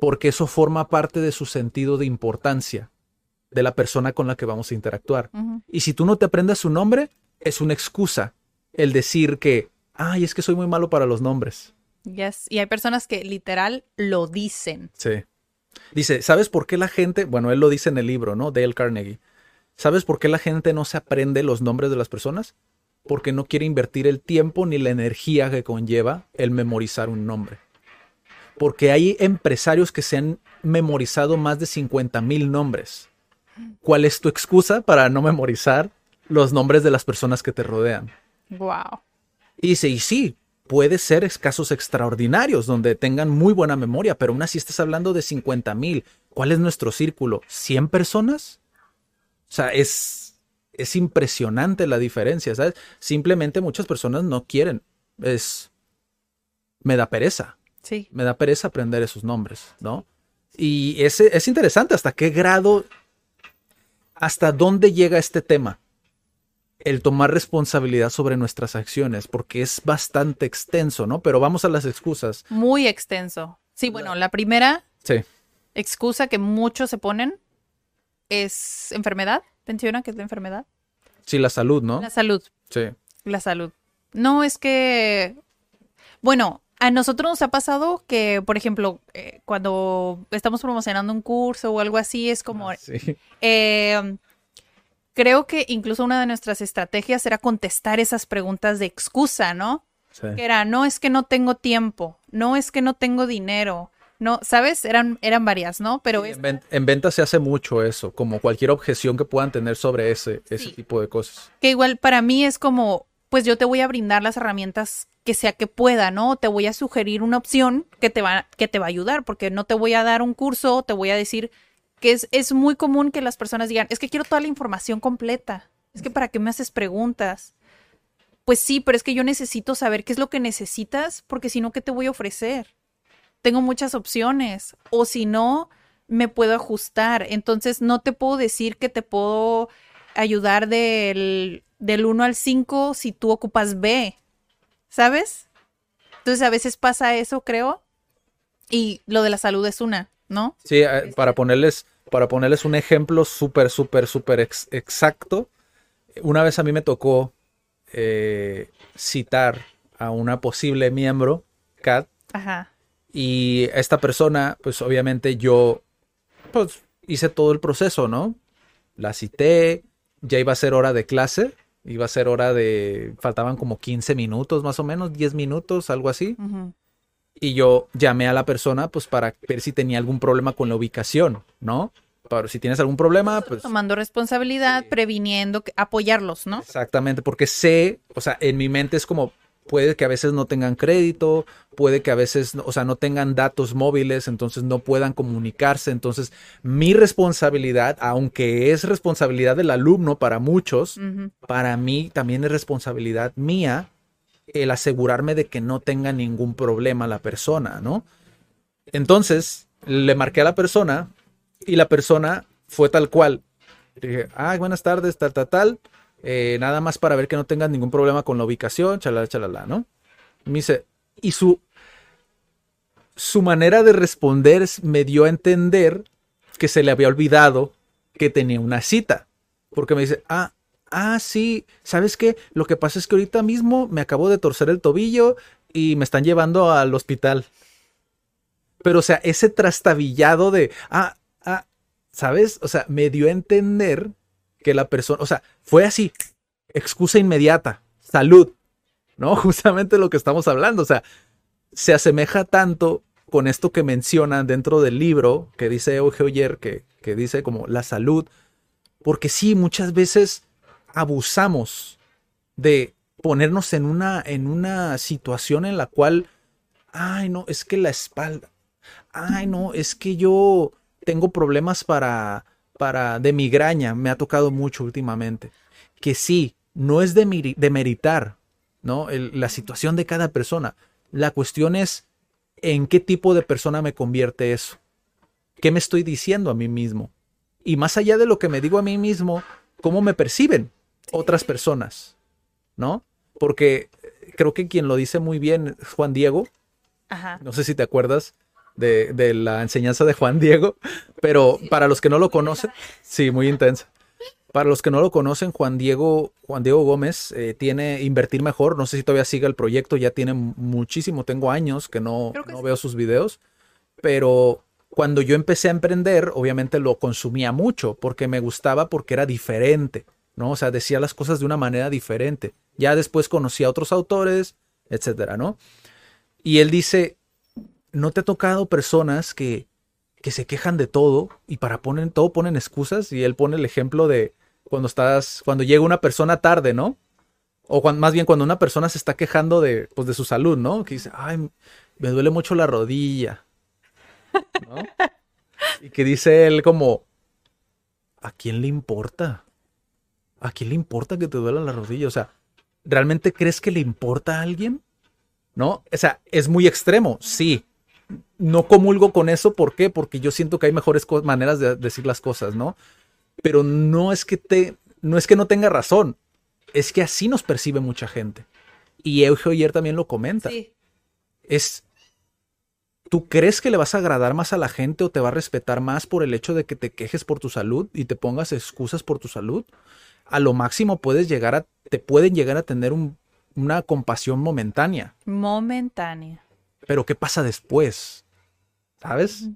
Porque eso forma parte de su sentido de importancia de la persona con la que vamos a interactuar. Y si tú no te aprendes su nombre, es una excusa el decir que, ay, es que soy muy malo para los nombres. Yes. Y hay personas que literal lo dicen. Sí. Dice, ¿sabes por qué la gente, bueno, él lo dice en el libro, ¿no? Dale Carnegie. ¿Sabes por qué la gente no se aprende los nombres de las personas? Porque no quiere invertir el tiempo ni la energía que conlleva el memorizar un nombre. Porque hay empresarios que se han memorizado más de 50 mil nombres. ¿Cuál es tu excusa para no memorizar los nombres de las personas que te rodean? Wow. Y dice, y sí, puede ser casos extraordinarios donde tengan muy buena memoria, pero aún así estás hablando de 50 mil. ¿Cuál es nuestro círculo? ¿100 personas? O sea, es, es impresionante la diferencia, ¿sabes? Simplemente muchas personas no quieren. Es. Me da pereza. Sí. Me da pereza aprender esos nombres, ¿no? Y es, es interesante hasta qué grado, hasta dónde llega este tema el tomar responsabilidad sobre nuestras acciones, porque es bastante extenso, ¿no? Pero vamos a las excusas. Muy extenso. Sí, bueno, la primera sí. excusa que muchos se ponen es enfermedad. Menciona que es la enfermedad. Sí, la salud, ¿no? La salud. Sí. La salud. No es que, bueno, a nosotros nos ha pasado que, por ejemplo, eh, cuando estamos promocionando un curso o algo así, es como, Ah, sí. eh, creo que incluso una de nuestras estrategias era contestar esas preguntas de excusa, ¿no? sí. Que era, no es que no tengo tiempo, no es que no tengo dinero, no, ¿sabes? Eran, eran varias, ¿no? Pero Sí, en, ven- en venta se hace mucho eso, como cualquier objeción que puedan tener sobre ese, ese Sí. tipo de cosas. que igual para mí es como, pues yo te voy a brindar las herramientas que sea que pueda, ¿no? Te voy a sugerir una opción que te va, que te va a ayudar, porque no te voy a dar un curso, te voy a decir que es, es muy común que las personas digan, es que quiero toda la información completa, es que para qué me haces preguntas. Pues sí, pero es que yo necesito saber qué es lo que necesitas, porque si no, ¿qué te voy a ofrecer? Tengo muchas opciones, o si no, me puedo ajustar. Entonces, no te puedo decir que te puedo ayudar del, del 1 al 5 si tú ocupas B, ¿sabes? Entonces, a veces pasa eso, creo. Y lo de la salud es una, ¿no? Sí, eh, para ponerles, para ponerles un ejemplo súper, súper, súper ex- exacto, una vez a mí me tocó eh, citar a una posible miembro, Kat, Ajá. y esta persona, pues obviamente yo, pues hice todo el proceso, ¿no? La cité, ya iba a ser hora de clase, iba a ser hora de, faltaban como 15 minutos más o menos, 10 minutos, algo así. Y yo llamé a la persona pues para ver si tenía algún problema con la ubicación, ¿no? Para si tienes algún problema, pues Tomando responsabilidad, previniendo, apoyarlos, ¿no? exactamente, porque sé, o sea, en mi mente es como puede que a veces no tengan crédito, puede que a veces, o sea, no tengan datos móviles, entonces no puedan comunicarse, entonces mi responsabilidad, aunque es responsabilidad del alumno para muchos, para mí también es responsabilidad mía el asegurarme de que no tenga ningún problema la persona, ¿no? Entonces, le marqué a la persona y la persona fue tal cual. Dije, ah, buenas tardes, tal, tal, tal. Eh, nada más para ver que no tengas ningún problema con la ubicación, chalala, chalala, ¿no? Me dice, y su, su manera de responder me dio a entender que se le había olvidado que tenía una cita. Porque me dice, ah, ah, sí, ¿sabes qué? Lo que pasa es que ahorita mismo me acabo de torcer el tobillo y me están llevando al hospital. Pero, o sea, ese trastabillado de, ah, ah, ¿sabes? O sea, me dio a entender que la persona, o sea, fue así, excusa inmediata, salud, ¿no? [LAUGHS] Justamente lo que estamos hablando, o sea, se asemeja tanto con esto que mencionan dentro del libro que dice Euge Oyer, que, que dice como la salud, porque sí, muchas veces abusamos de ponernos en una, en una situación en la cual, ay, no, es que la espalda, ay, no, es que yo tengo problemas para, para, de migraña, me ha tocado mucho últimamente. Que sí, no es de, meritar, ¿no? la situación de cada persona. La cuestión es en qué tipo de persona me convierte eso. ¿Qué me estoy diciendo a mí mismo? Y más allá de lo que me digo a mí mismo, ¿cómo me perciben otras personas? ¿No? Porque creo que quien lo dice muy bien es Juan Diego. Ajá. No sé si te acuerdas de, de, la enseñanza de Juan Diego, pero para los que no lo conocen, sí, muy intensa. Para los que no lo conocen, Juan Diego, Juan Diego Gómez eh, tiene Invertir Mejor. No sé si todavía sigue el proyecto, ya tiene muchísimo, tengo años que no, no veo sus videos, pero cuando yo empecé a emprender, obviamente lo consumía mucho porque me gustaba porque era diferente, ¿no? O sea, decía las cosas de una manera diferente. Ya después conocí a otros autores, etcétera, ¿no? Y él dice, ¿no te ha tocado personas que, que se quejan de todo y para poner todo ponen excusas? Y él pone el ejemplo de cuando estás, cuando llega una persona tarde, ¿no? O más bien cuando una persona se está quejando de, pues, de su salud, ¿no? Que dice, ay, me duele mucho la rodilla. ¿no? Y que dice él como, ¿a quién le importa? ¿A quién le importa que te duela la rodilla? O sea, ¿realmente crees que le importa a alguien? ¿No? O sea, es muy extremo, sí. No comulgo con eso, ¿por qué? Porque yo siento que hay mejores maneras de decir las cosas, ¿no? pero no es que te, no es que no tenga razón, es que así nos percibe mucha gente. Y Eugeo ayer también lo comenta. Es, ¿tú crees que le vas a agradar más a la gente o te va a respetar más por el hecho de que te quejes por tu salud y te pongas excusas por tu salud? A lo máximo puedes llegar a, te pueden llegar a tener una compasión momentánea. Momentánea. Pero ¿qué pasa después? ¿Sabes?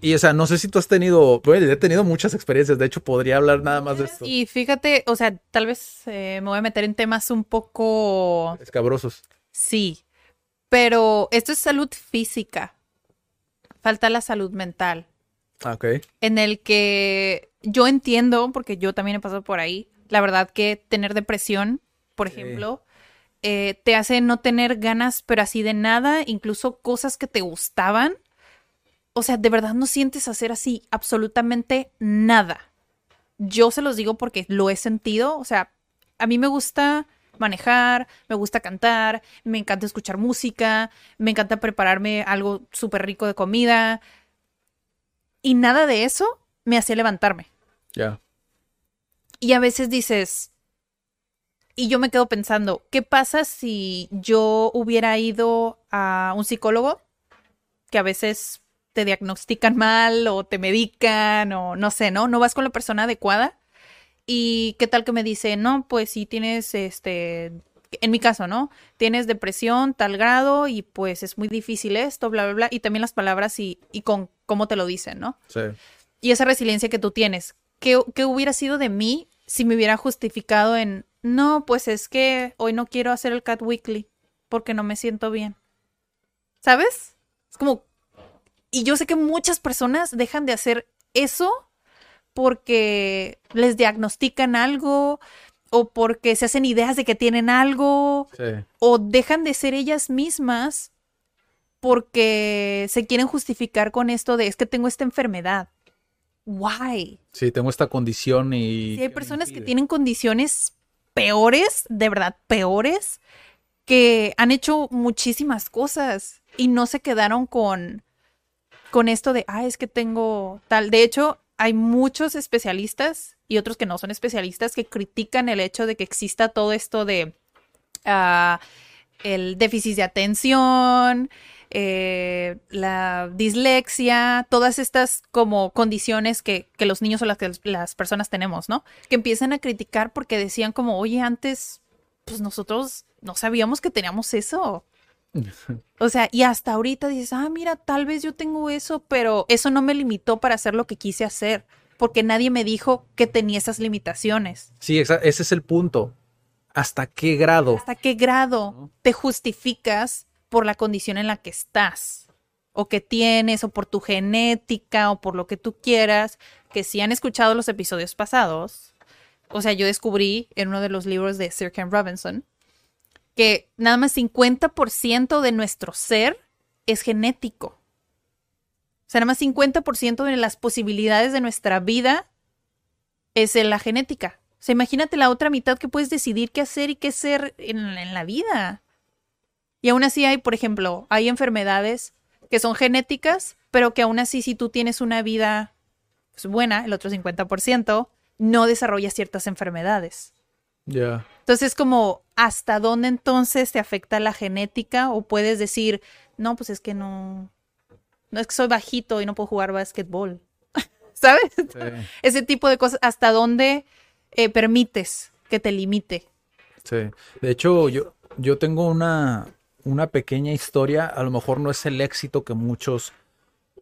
Y o sea, no sé si tú has tenido, bueno, he tenido muchas experiencias, de hecho podría hablar nada más de esto. Y fíjate, o sea, tal vez eh, me voy a meter en temas un poco... Escabrosos. Sí, pero esto es salud física. Falta la salud mental. Ah, ok. En el que yo entiendo, porque yo también he pasado por ahí, la verdad que tener depresión, por ejemplo, eh, te hace no tener ganas, pero así de nada, incluso cosas que te gustaban o sea, de verdad no sientes hacer así absolutamente nada. Yo se los digo porque lo he sentido, o sea, a mí me gusta manejar, me gusta cantar, me encanta escuchar música, me encanta prepararme algo súper rico de comida. Y nada de eso me hacía levantarme. Ya. Y a veces dices, y yo me quedo pensando, ¿qué pasa si yo hubiera ido a un psicólogo? Que a veces te diagnostican mal o te medican o no sé, ¿no? No vas con la persona adecuada. Y qué tal que me dice, no, pues si tienes, este, en mi caso, ¿no? Tienes depresión, tal grado y pues es muy difícil esto, bla, bla, bla. Y también las palabras y, y con cómo te lo dicen, ¿no? Sí. Y esa resiliencia que tú tienes. ¿Qué, ¿Qué hubiera sido de mí si me hubiera justificado en, no, pues es que hoy no quiero hacer el Cat Weekly porque no me siento bien? ¿Sabes? Es como, y yo sé que muchas personas dejan de hacer eso porque les diagnostican algo o porque se hacen ideas de que tienen algo o dejan de ser ellas mismas porque se quieren justificar con esto de es que tengo esta enfermedad. Why? Sí, tengo esta condición y... Sí, hay personas que tienen condiciones peores, de verdad peores, que han hecho muchísimas cosas y no se quedaron con con esto de, ah, es que tengo tal. De hecho, hay muchos especialistas y otros que no son especialistas que critican el hecho de que exista todo esto de uh, el déficit de atención, eh, la dislexia, todas estas como condiciones que, que los niños o las, las personas tenemos, ¿no? Que empiezan a criticar porque decían como, oye, antes, pues nosotros no sabíamos que teníamos eso. [LAUGHS] O sea, y hasta ahorita dices, ah, mira, tal vez yo tengo eso, pero eso no me limitó para hacer lo que quise hacer, porque nadie me dijo que tenía esas limitaciones. Sí, ese es el punto. ¿Hasta qué grado? ¿Hasta qué grado te justificas por la condición en la que estás? O que tienes, o por tu genética, o por lo que tú quieras, que si han escuchado los episodios pasados, o sea, yo descubrí en uno de los libros de Sir Ken Robinson que nada más 50% de nuestro ser es genético. O sea, nada más 50% de las posibilidades de nuestra vida es en la genética. O sea, imagínate la otra mitad que puedes decidir qué hacer y qué ser en, en la vida. Y aún así hay, por ejemplo, hay enfermedades que son genéticas, pero que aún así si tú tienes una vida pues, buena, el otro 50%, no desarrollas ciertas enfermedades. Ya. Entonces, como, ¿hasta dónde entonces te afecta la genética? O puedes decir, no, pues es que no, no es que soy bajito y no puedo jugar básquetbol. [LAUGHS] ¿Sabes? Sí. Ese tipo de cosas, ¿hasta dónde eh, permites que te limite? Sí. De hecho, yo, yo tengo una, una pequeña historia. A lo mejor no es el éxito que muchos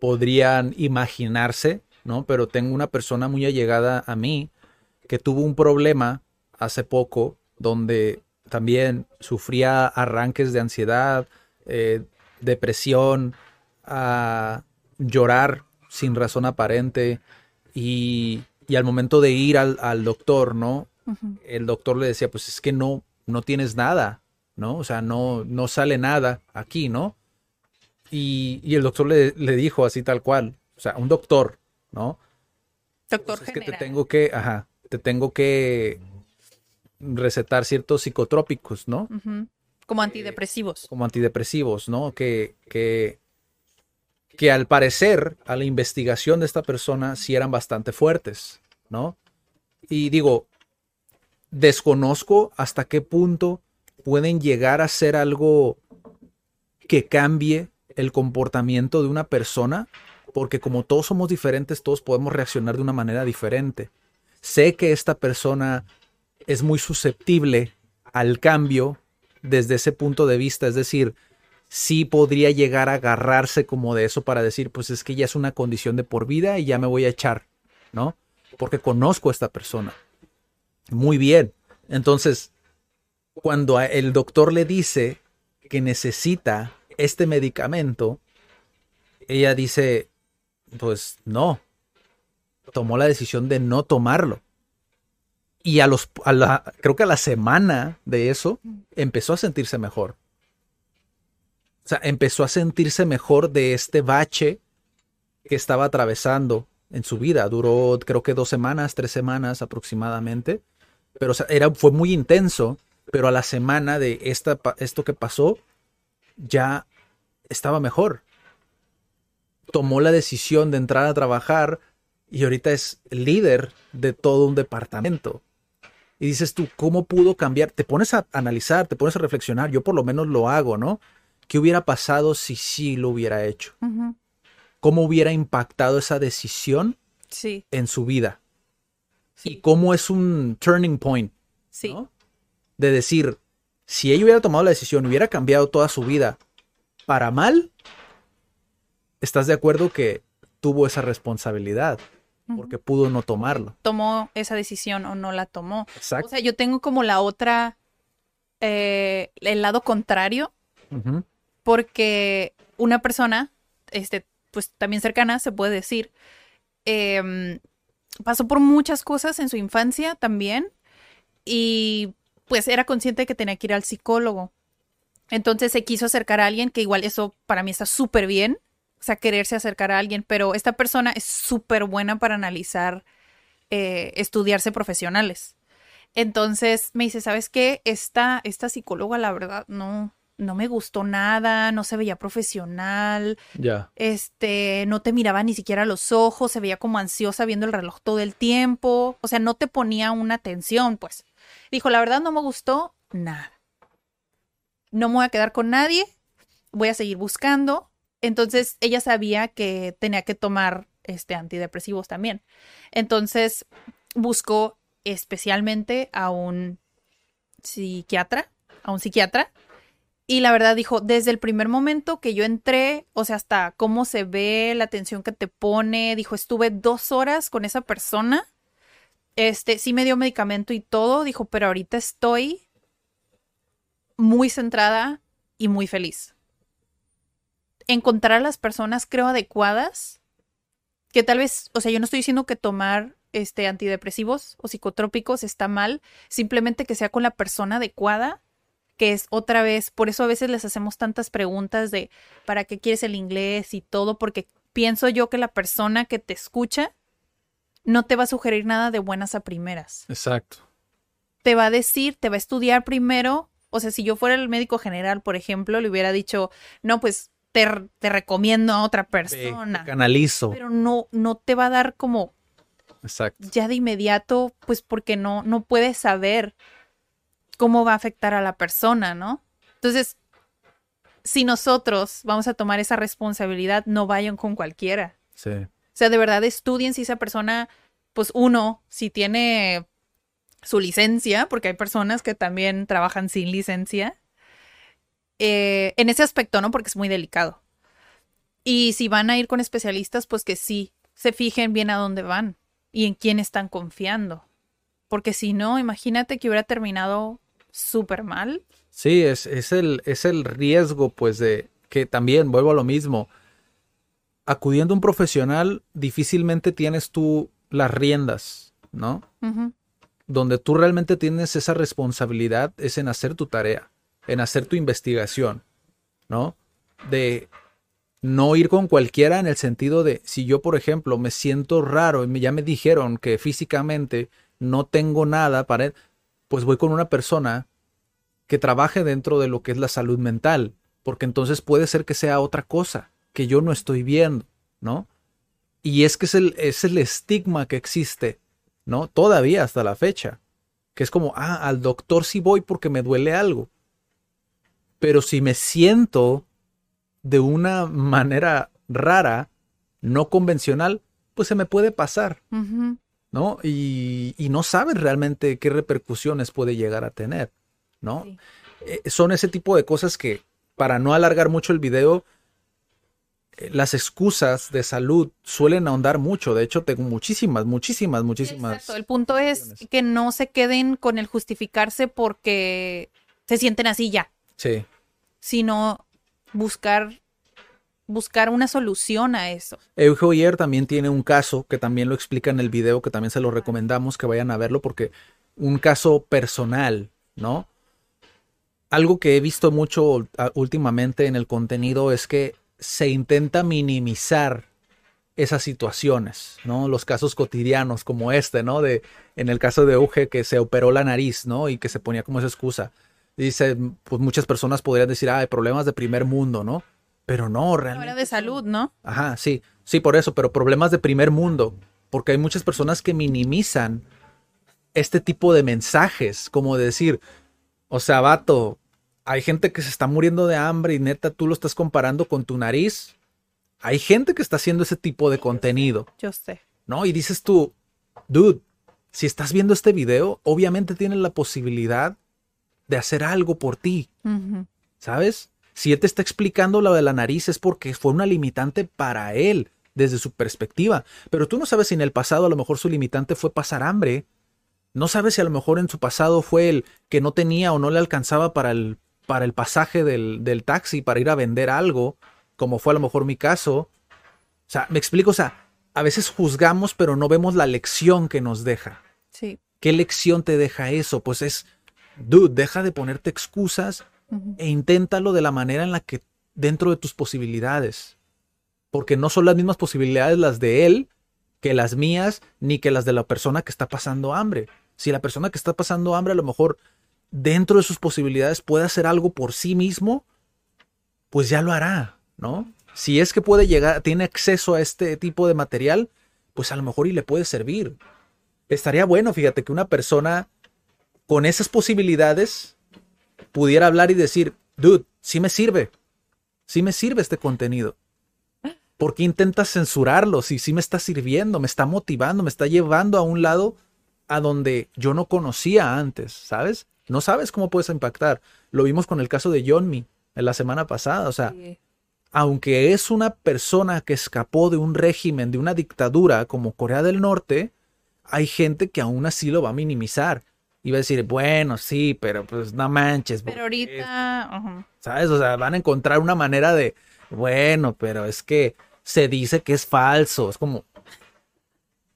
podrían imaginarse, ¿no? Pero tengo una persona muy allegada a mí que tuvo un problema hace poco donde también sufría arranques de ansiedad, eh, depresión, a llorar sin razón aparente y, y al momento de ir al, al doctor, ¿no? El doctor le decía, pues es que no, no tienes nada, ¿no? O sea, no, no sale nada aquí, ¿no? Y, y el doctor le, le dijo así tal cual, o sea, un doctor, ¿no? Doctor Pues es que te general. tengo que, ajá, te tengo que recetar ciertos psicotrópicos, ¿no? Como antidepresivos. Como antidepresivos, ¿no? Que, que, que al parecer, a la investigación de esta persona, sí eran bastante fuertes, ¿no? Y digo, desconozco hasta qué punto pueden llegar a ser algo que cambie el comportamiento de una persona, porque como todos somos diferentes, todos podemos reaccionar de una manera diferente. Sé que esta persona es muy susceptible al cambio desde ese punto de vista, es decir, sí podría llegar a agarrarse como de eso para decir, pues es que ya es una condición de por vida y ya me voy a echar, ¿no? Porque conozco a esta persona. Muy bien. Entonces, cuando el doctor le dice que necesita este medicamento, ella dice, pues no, tomó la decisión de no tomarlo. Y a los, a la, creo que a la semana de eso, empezó a sentirse mejor. O sea, empezó a sentirse mejor de este bache que estaba atravesando en su vida. Duró, creo que dos semanas, tres semanas aproximadamente. Pero era, fue muy intenso. Pero a la semana de esta, esto que pasó, ya estaba mejor. Tomó la decisión de entrar a trabajar y ahorita es líder de todo un departamento. Y dices tú, ¿cómo pudo cambiar? Te pones a analizar, te pones a reflexionar. Yo por lo menos lo hago, ¿no? ¿Qué hubiera pasado si sí lo hubiera hecho? ¿Cómo hubiera impactado esa decisión Sí, en su vida? Y cómo es un turning point, sí. ¿no? De decir, si ella hubiera tomado la decisión, hubiera cambiado toda su vida para mal, ¿estás de acuerdo que tuvo esa responsabilidad? Porque pudo no tomarlo. Tomó esa decisión o no la tomó. Exacto. O sea, yo tengo como la otra, eh, el lado contrario, porque una persona, este, pues también cercana, se puede decir, em, pasó por muchas cosas en su infancia también y pues era consciente de que tenía que ir al psicólogo. Entonces se quiso acercar a alguien, que igual eso para mí está súper bien, o sea, quererse acercar a alguien, pero esta persona es súper buena para analizar, eh, estudiarse profesionales. Entonces me dice, ¿sabes qué? Esta, esta psicóloga, la verdad, no, no me gustó nada, no se veía profesional, Ya. este, no te miraba ni siquiera a los ojos, se veía como ansiosa viendo el reloj todo el tiempo, o sea, no te ponía una atención, pues. Dijo, la verdad no me gustó nada. No me voy a quedar con nadie, voy a seguir buscando. Entonces, ella sabía que tenía que tomar este antidepresivos también. Entonces, buscó especialmente a un psiquiatra, a un psiquiatra y la verdad dijo, desde el primer momento que yo entré, o sea, hasta cómo se ve, la atención que te pone, dijo, estuve dos horas con esa persona. Este, sí me dio medicamento y todo, dijo, pero ahorita estoy muy centrada y muy feliz. Encontrar a las personas, creo, adecuadas, que tal vez, o sea, yo no estoy diciendo que tomar este, antidepresivos o psicotrópicos está mal, simplemente que sea con la persona adecuada, que es otra vez, por eso a veces les hacemos tantas preguntas de para qué quieres el inglés y todo, porque pienso yo que la persona que te escucha no te va a sugerir nada de buenas a primeras. Exacto. Te va a decir, te va a estudiar primero. O sea, si yo fuera el médico general, por ejemplo, le hubiera dicho, no, pues te, te recomiendo a otra persona. Te canalizo. Pero no, no te va a dar como Exacto. ya de inmediato, pues porque no, no puedes saber cómo va a afectar a la persona, ¿no? Entonces, si nosotros vamos a tomar esa responsabilidad, no vayan con cualquiera. Sí. O sea, de verdad estudien si esa persona, pues uno, si tiene su licencia, porque hay personas que también trabajan sin licencia, eh, en ese aspecto, ¿no? Porque es muy delicado. Y si van a ir con especialistas, pues que sí se fijen bien a dónde van y en quién están confiando. Porque si no, imagínate que hubiera terminado súper mal. Sí, es, es, el, es el riesgo, pues, de que también, vuelvo a lo mismo, acudiendo a un profesional, difícilmente tienes tú las riendas, ¿no? Donde tú realmente tienes esa responsabilidad es en hacer tu tarea, en hacer tu investigación, ¿no? De no ir con cualquiera en el sentido de, si yo, por ejemplo, me siento raro y ya me dijeron que físicamente no tengo nada para, pues voy con una persona que trabaje dentro de lo que es la salud mental, porque entonces puede ser que sea otra cosa que yo no estoy viendo, ¿no? Y es que es el, es el estigma que existe, ¿no? Todavía hasta la fecha, que es como, ah, al doctor sí voy porque me duele algo, pero si me siento de una manera rara, no convencional, pues se me puede pasar. ¿no? Y, y no sabes realmente qué repercusiones puede llegar a tener, ¿no? Sí. Eh, son ese tipo de cosas que, para no alargar mucho el video, las excusas de salud suelen ahondar mucho. De hecho, tengo muchísimas, muchísimas, muchísimas. Exacto. El punto es que no se queden con el justificarse porque se sienten así ya, Sí, sino buscar buscar una solución a eso. Euge también tiene un caso que también lo explica en el video, que también se lo recomendamos que vayan a verlo porque un caso personal, ¿no? Algo que he visto mucho últimamente en el contenido es que se intenta minimizar esas situaciones, ¿no? Los casos cotidianos como este, ¿no? De en el caso de Euge que se operó la nariz, ¿no? Y que se ponía como esa excusa. Dice, pues muchas personas podrían decir, ah, hay problemas de primer mundo, ¿no? Pero no, realmente. Ahora de salud, ¿no? Ajá, sí, sí, por eso, pero problemas de primer mundo, porque hay muchas personas que minimizan este tipo de mensajes, como de decir, o sea, vato, hay gente que se está muriendo de hambre y neta tú lo estás comparando con tu nariz. Hay gente que está haciendo ese tipo de contenido, Yo sé. ¿no? Y dices tú, dude, si estás viendo este video, obviamente tienes la posibilidad de hacer algo por ti. ¿Sabes? Si él te está explicando lo de la nariz es porque fue una limitante para él, desde su perspectiva. Pero tú no sabes si en el pasado a lo mejor su limitante fue pasar hambre. No sabes si a lo mejor en su pasado fue el que no tenía o no le alcanzaba para el, para el pasaje del, del taxi para ir a vender algo, como fue a lo mejor mi caso. O sea, me explico, o sea, a veces juzgamos pero no vemos la lección que nos deja. Sí. ¿Qué lección te deja eso? Pues es, dude, deja de ponerte excusas e inténtalo de la manera en la que dentro de tus posibilidades. Porque no son las mismas posibilidades las de él que las mías, ni que las de la persona que está pasando hambre. Si la persona que está pasando hambre a lo mejor dentro de sus posibilidades puede hacer algo por sí mismo, pues ya lo hará, ¿no? Si es que puede llegar, tiene acceso a este tipo de material, pues a lo mejor y le puede servir. Estaría bueno, fíjate, que una persona con esas posibilidades pudiera hablar y decir, dude, sí me sirve, sí me sirve este contenido. ¿Por qué intentas censurarlo? Si sí me está sirviendo, me está motivando, me está llevando a un lado a donde yo no conocía antes, ¿sabes? No sabes cómo puedes impactar. Lo vimos con el caso de Johnny en la semana pasada. O sea, Sí. aunque es una persona que escapó de un régimen, de una dictadura como Corea del Norte, hay gente que aún así lo va a minimizar. Y va a decir, bueno, sí, pero pues no manches. Pero ahorita. ¿Sabes? O sea, van a encontrar una manera de, bueno, pero es que se dice que es falso. Es como,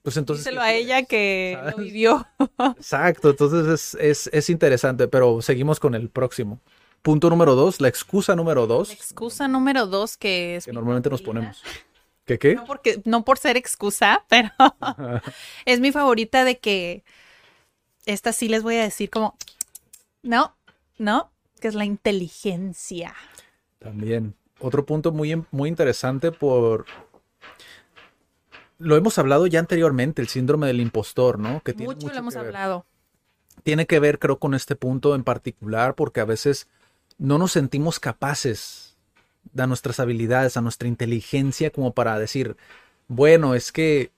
Pues entonces... Díselo a ella que lo vivió. [LAUGHS] Exacto, entonces es, es, es interesante, pero seguimos con el próximo. Punto número dos, la excusa número dos. La excusa número dos que es... que normalmente nos ponemos. ¿Qué qué? No, porque, no por ser excusa, [LAUGHS] pero es mi favorita de que esta sí les voy a decir como, no, no, que es la inteligencia. También. Otro punto muy, muy interesante por... Lo hemos hablado ya anteriormente, el síndrome del impostor, ¿no? Que tiene Mucho mucho lo hemos que ver. hablado. Tiene que ver, creo, con este punto en particular, porque a veces no nos sentimos capaces de nuestras habilidades, a nuestra inteligencia, como para decir, bueno, es que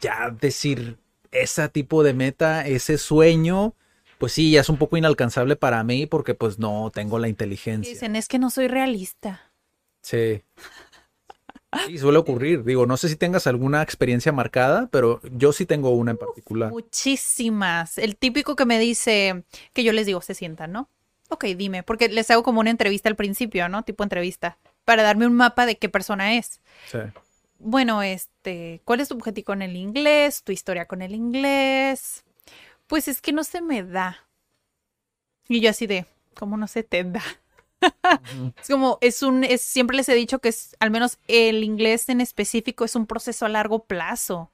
ya decir ese tipo de meta, ese sueño, pues sí, ya es un poco inalcanzable para mí porque pues no tengo la inteligencia. dicen, es que no soy realista. Sí. Sí, suele ocurrir. Digo, no sé si tengas alguna experiencia marcada, pero yo sí tengo una en particular. Muchísimas. El típico que me dice, que yo les digo, se sientan, ¿no? Ok, dime, porque les hago como una entrevista al principio, ¿no? Tipo entrevista, para darme un mapa de qué persona es. Sí. Bueno, este, ¿cuál es tu objetivo con el inglés? ¿Tu historia con el inglés? Pues es que no se me da. Y yo así de, ¿cómo no se te da? Es como, es un, es, siempre les he dicho que es, al menos el inglés en específico es un proceso a largo plazo.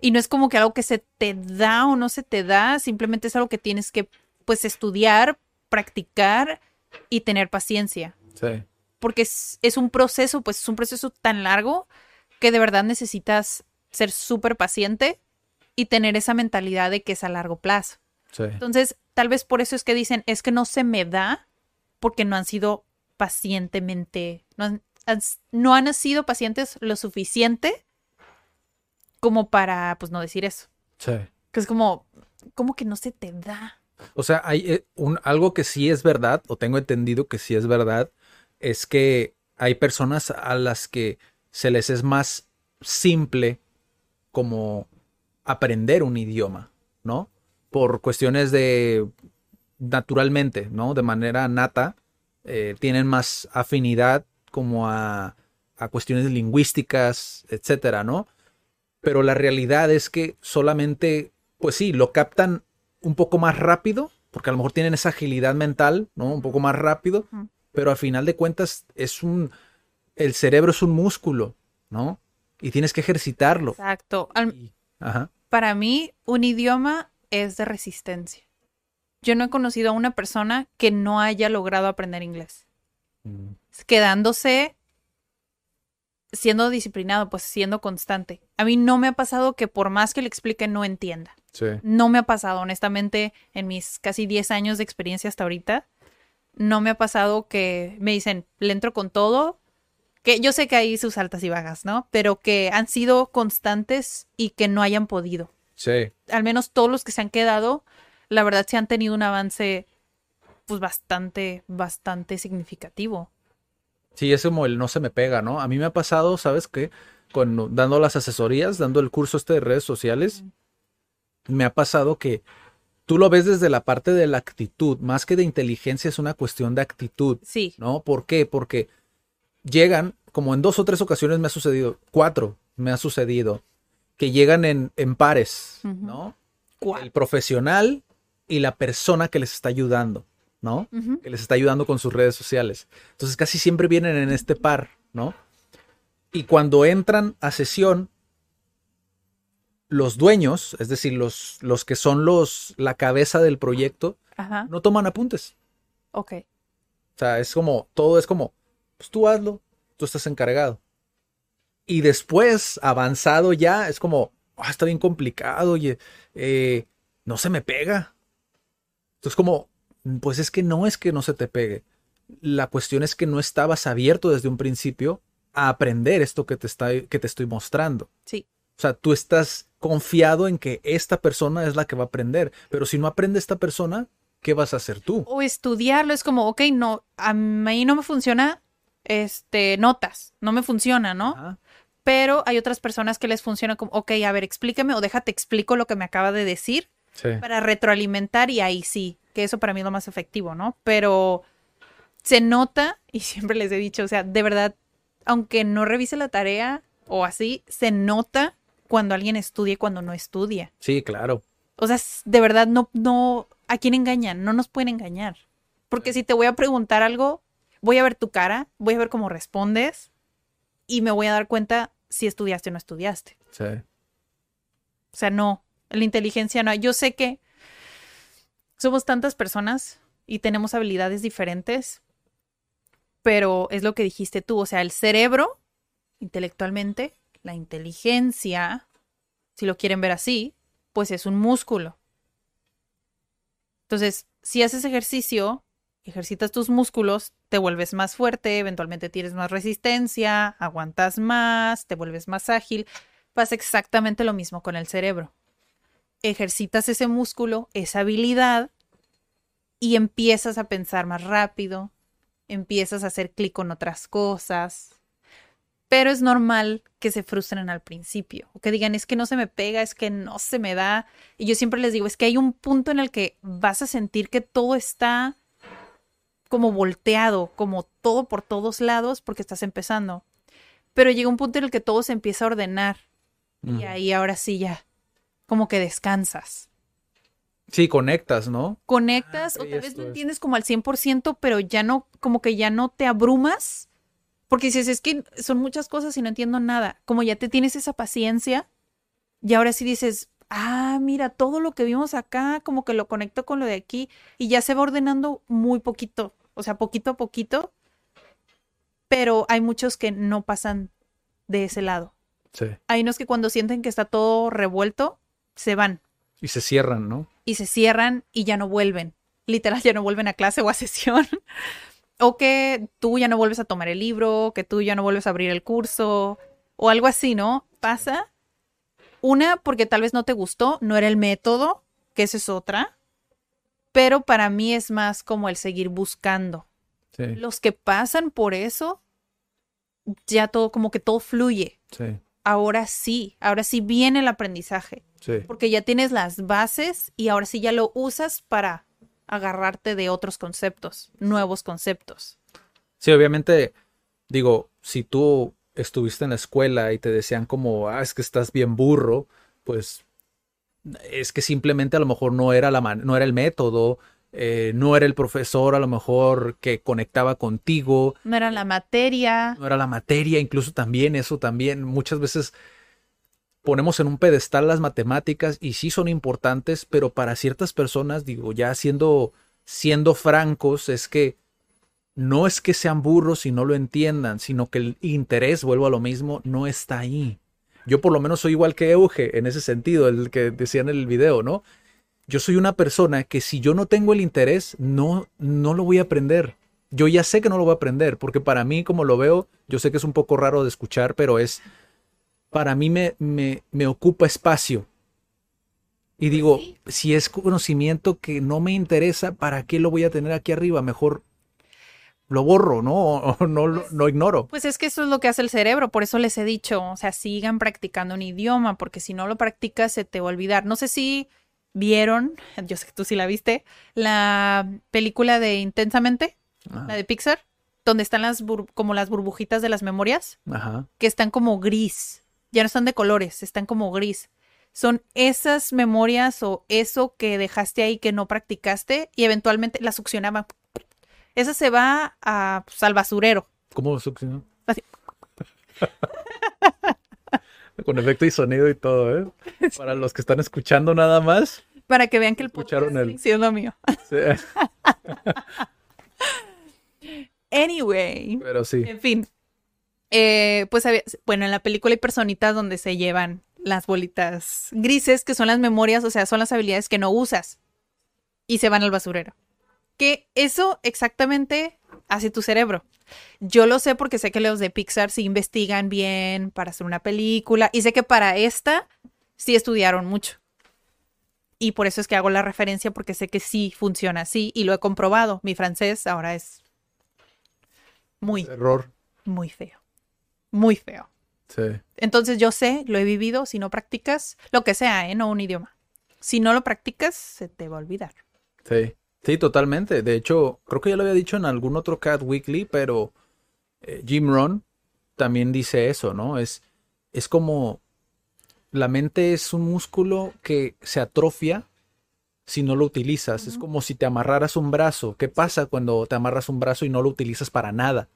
Y no es como que algo que se te da o no se te da, simplemente es algo que tienes que, pues, estudiar, practicar y tener paciencia Sí. porque es, es un proceso, pues es un proceso tan largo que de verdad necesitas ser súper paciente y tener esa mentalidad de que es a largo plazo. Sí. Entonces, tal vez por eso es que dicen, es que no se me da porque no han sido pacientemente, no han, no han sido pacientes lo suficiente como para, pues, no decir eso. Sí. Que es como, como que no se te da. O sea, hay eh, un, algo que sí es verdad, o tengo entendido que sí es verdad, es que hay personas a las que se les es más simple como aprender un idioma, ¿no? Por cuestiones de naturalmente, ¿no? De manera nata, eh, tienen más afinidad como a, a cuestiones lingüísticas, etcétera, ¿no? Pero la realidad es que solamente, pues sí, lo captan un poco más rápido, porque a lo mejor tienen esa agilidad mental, ¿no? Un poco más rápido, pero al final de cuentas es un, el cerebro es un músculo, ¿no? Y tienes que ejercitarlo. Exacto. Al- Y- ajá. Para mí, un idioma es de resistencia. Yo no he conocido a una persona que no haya logrado aprender inglés. Mm, Quedándose, siendo disciplinado, pues siendo constante. A mí no me ha pasado que por más que le explique no entienda. Sí. No me ha pasado, honestamente, en mis casi 10 años de experiencia hasta ahorita, no me ha pasado que me dicen, le entro con todo, que yo sé que hay sus altas y bajas, ¿no? Pero que han sido constantes y que no hayan podido Sí. al menos todos los que se han quedado, la verdad sí han tenido un avance pues bastante, bastante significativo. Sí, es como el no se me pega, ¿no? A mí me ha pasado, ¿sabes qué? Cuando dando las asesorías, dando el curso este de redes sociales, me ha pasado que tú lo ves desde la parte de la actitud, más que de inteligencia, es una cuestión de actitud, Sí, ¿no? ¿Por qué? Porque llegan, como en dos o tres ocasiones me ha sucedido, cuatro me ha sucedido, que llegan en, en pares. ¿no? ¿cuál? El profesional y la persona que les está ayudando, ¿no? Que les está ayudando con sus redes sociales. Entonces casi siempre vienen en este par, ¿no? Y cuando entran a sesión, los dueños, es decir, los, los que son los, la cabeza del proyecto, Ajá, no toman apuntes. ok. O sea, es como, todo es como, pues tú hazlo, tú estás encargado. Y después, avanzado ya, es como, ah, está bien complicado, oye, eh, no se me pega. Entonces, como, pues es que no es que no se te pegue. La cuestión es que no estabas abierto desde un principio a aprender esto que te, está, que te estoy mostrando. Sí, O sea, tú estás confiado en que esta persona es la que va a aprender. Pero si no aprende esta persona, ¿qué vas a hacer tú? o estudiarlo es como, ok, no, a mí no me funciona, este, notas, no me funciona, ¿no? Ajá. Pero hay otras personas que les funciona como, ok, a ver, explícame o déjate explico lo que me acaba de decir Sí. para retroalimentar y ahí sí, que eso para mí es lo más efectivo, ¿no? Pero se nota, y [LAUGHS] siempre les he dicho, o sea, de verdad, aunque no revise la tarea o así, se nota cuando alguien estudia y cuando no estudia. Sí, claro. O sea, de verdad, no, no, ¿a quién engañan? No nos pueden engañar. Porque si te voy a preguntar algo, voy a ver tu cara, voy a ver cómo respondes y me voy a dar cuenta si estudiaste o no estudiaste. Sí. O sea, no, la inteligencia no. Yo sé que somos tantas personas y tenemos habilidades diferentes, pero es lo que dijiste tú, o sea, el cerebro, intelectualmente, la inteligencia, si lo quieren ver así, pues es un músculo. Entonces, si haces ejercicio, ejercitas tus músculos, te vuelves más fuerte, eventualmente tienes más resistencia, aguantas más, te vuelves más ágil. Pasa exactamente lo mismo con el cerebro. Ejercitas ese músculo, esa habilidad, y empiezas a pensar más rápido, empiezas a hacer clic con otras cosas. Pero es normal que se frustren al principio, o que digan, es que no se me pega, es que no se me da. Y yo siempre les digo, es que hay un punto en el que vas a sentir que todo está como volteado, como todo por todos lados, porque estás empezando. Pero llega un punto en el que todo se empieza a ordenar. Y ahí ahora sí ya, como que descansas. Sí, conectas, ¿no? Conectas Ah, o tal vez no es. entiendes como al 100%, pero ya no, como que ya no te abrumas. Porque dices, es que son muchas cosas y no entiendo nada. Como ya te tienes esa paciencia, y ahora sí dices, ah, mira, todo lo que vimos acá, como que lo conecto con lo de aquí, y ya se va ordenando muy poquito, o sea, poquito a poquito. Pero hay muchos que no pasan de ese lado. Sí. Hay unos que cuando sienten que está todo revuelto, se van Y se cierran, ¿no? y se cierran y ya no vuelven. Literal, ya no vuelven a clase o a [LAUGHS] sesión. o que tú ya no vuelves a tomar el libro, que tú ya no vuelves a abrir el curso, o algo así, ¿no? Pasa. Una, porque tal vez no te gustó, no era el método, que esa es otra. Pero para mí es más como el seguir buscando. Sí. Los que pasan por eso, ya todo, como que todo fluye. Sí. Ahora sí, ahora sí viene el aprendizaje Sí. porque ya tienes las bases y ahora sí ya lo usas para agarrarte de otros conceptos, nuevos conceptos. Sí, obviamente, digo, si tú estuviste en la escuela y te decían como, ah, es que estás bien burro, pues es que simplemente a lo mejor no era la man- no era el método, eh, no era el profesor a lo mejor que conectaba contigo, No era la materia, no era la materia, incluso también eso también muchas veces ponemos en un pedestal las matemáticas y sí son importantes, pero para ciertas personas, digo, ya siendo siendo francos, es que no es que sean burros y no lo entiendan, sino que el interés, vuelvo a lo mismo, no está ahí. Yo por lo menos soy igual que Euge en ese sentido, el que decía en el video, ¿no? Yo soy una persona que si yo no tengo el interés, no, no lo voy a aprender. Yo ya sé que no lo voy a aprender, porque para mí, como lo veo, yo sé que es un poco raro de escuchar, pero es, para mí me, me, me ocupa espacio. Y digo, si es conocimiento que no me interesa, ¿para qué lo voy a tener aquí arriba? Mejor lo borro, ¿no? O, no, lo- no ignoro. pues es que eso es lo que hace el cerebro, por eso les he dicho, o sea, sigan practicando un idioma, porque si no lo practicas se te va a olvidar. No sé si vieron, yo sé que tú sí la viste, la película de Intensamente, Ah, la de Pixar, donde están las como las burbujitas de las memorias. Ajá. que están como gris. Ya no están de colores, están como gris. Son esas memorias o eso que dejaste ahí que no practicaste y eventualmente la succionaba. Esa se va a, pues, al basurero. ¿Cómo succionó? Así. [LAUGHS] Con efecto y sonido y todo, ¿eh? [LAUGHS] Para los que están escuchando nada más. Para que vean que el Escucharon podcast el- sí es lo mío. sí, [LAUGHS] Anyway, pero sí. en fin. Eh, pues había- bueno, en la película hay personitas donde se llevan las bolitas grises, que son las memorias, o sea, son las habilidades que no usas y se van al basurero. Que eso exactamente hace tu cerebro. Yo lo sé porque sé que los de Pixar sí investigan bien para hacer una película y sé que para esta sí estudiaron mucho. Y por eso es que hago la referencia porque sé que sí funciona así y lo he comprobado. Mi francés ahora es muy, Error. muy feo. Muy feo. Sí. Entonces yo sé, lo he vivido, si no practicas, lo que sea, ¿eh? No un idioma. Si no lo practicas, se te va a olvidar. Sí. Sí, totalmente. De hecho, creo que ya lo había dicho en algún otro Cat Weekly, pero eh, Jim Ron también dice eso, ¿no? Es, es como la mente es un músculo que se atrofia si no lo utilizas. Es como si te amarraras un brazo. ¿Qué pasa cuando te amarras un brazo y no lo utilizas para nada?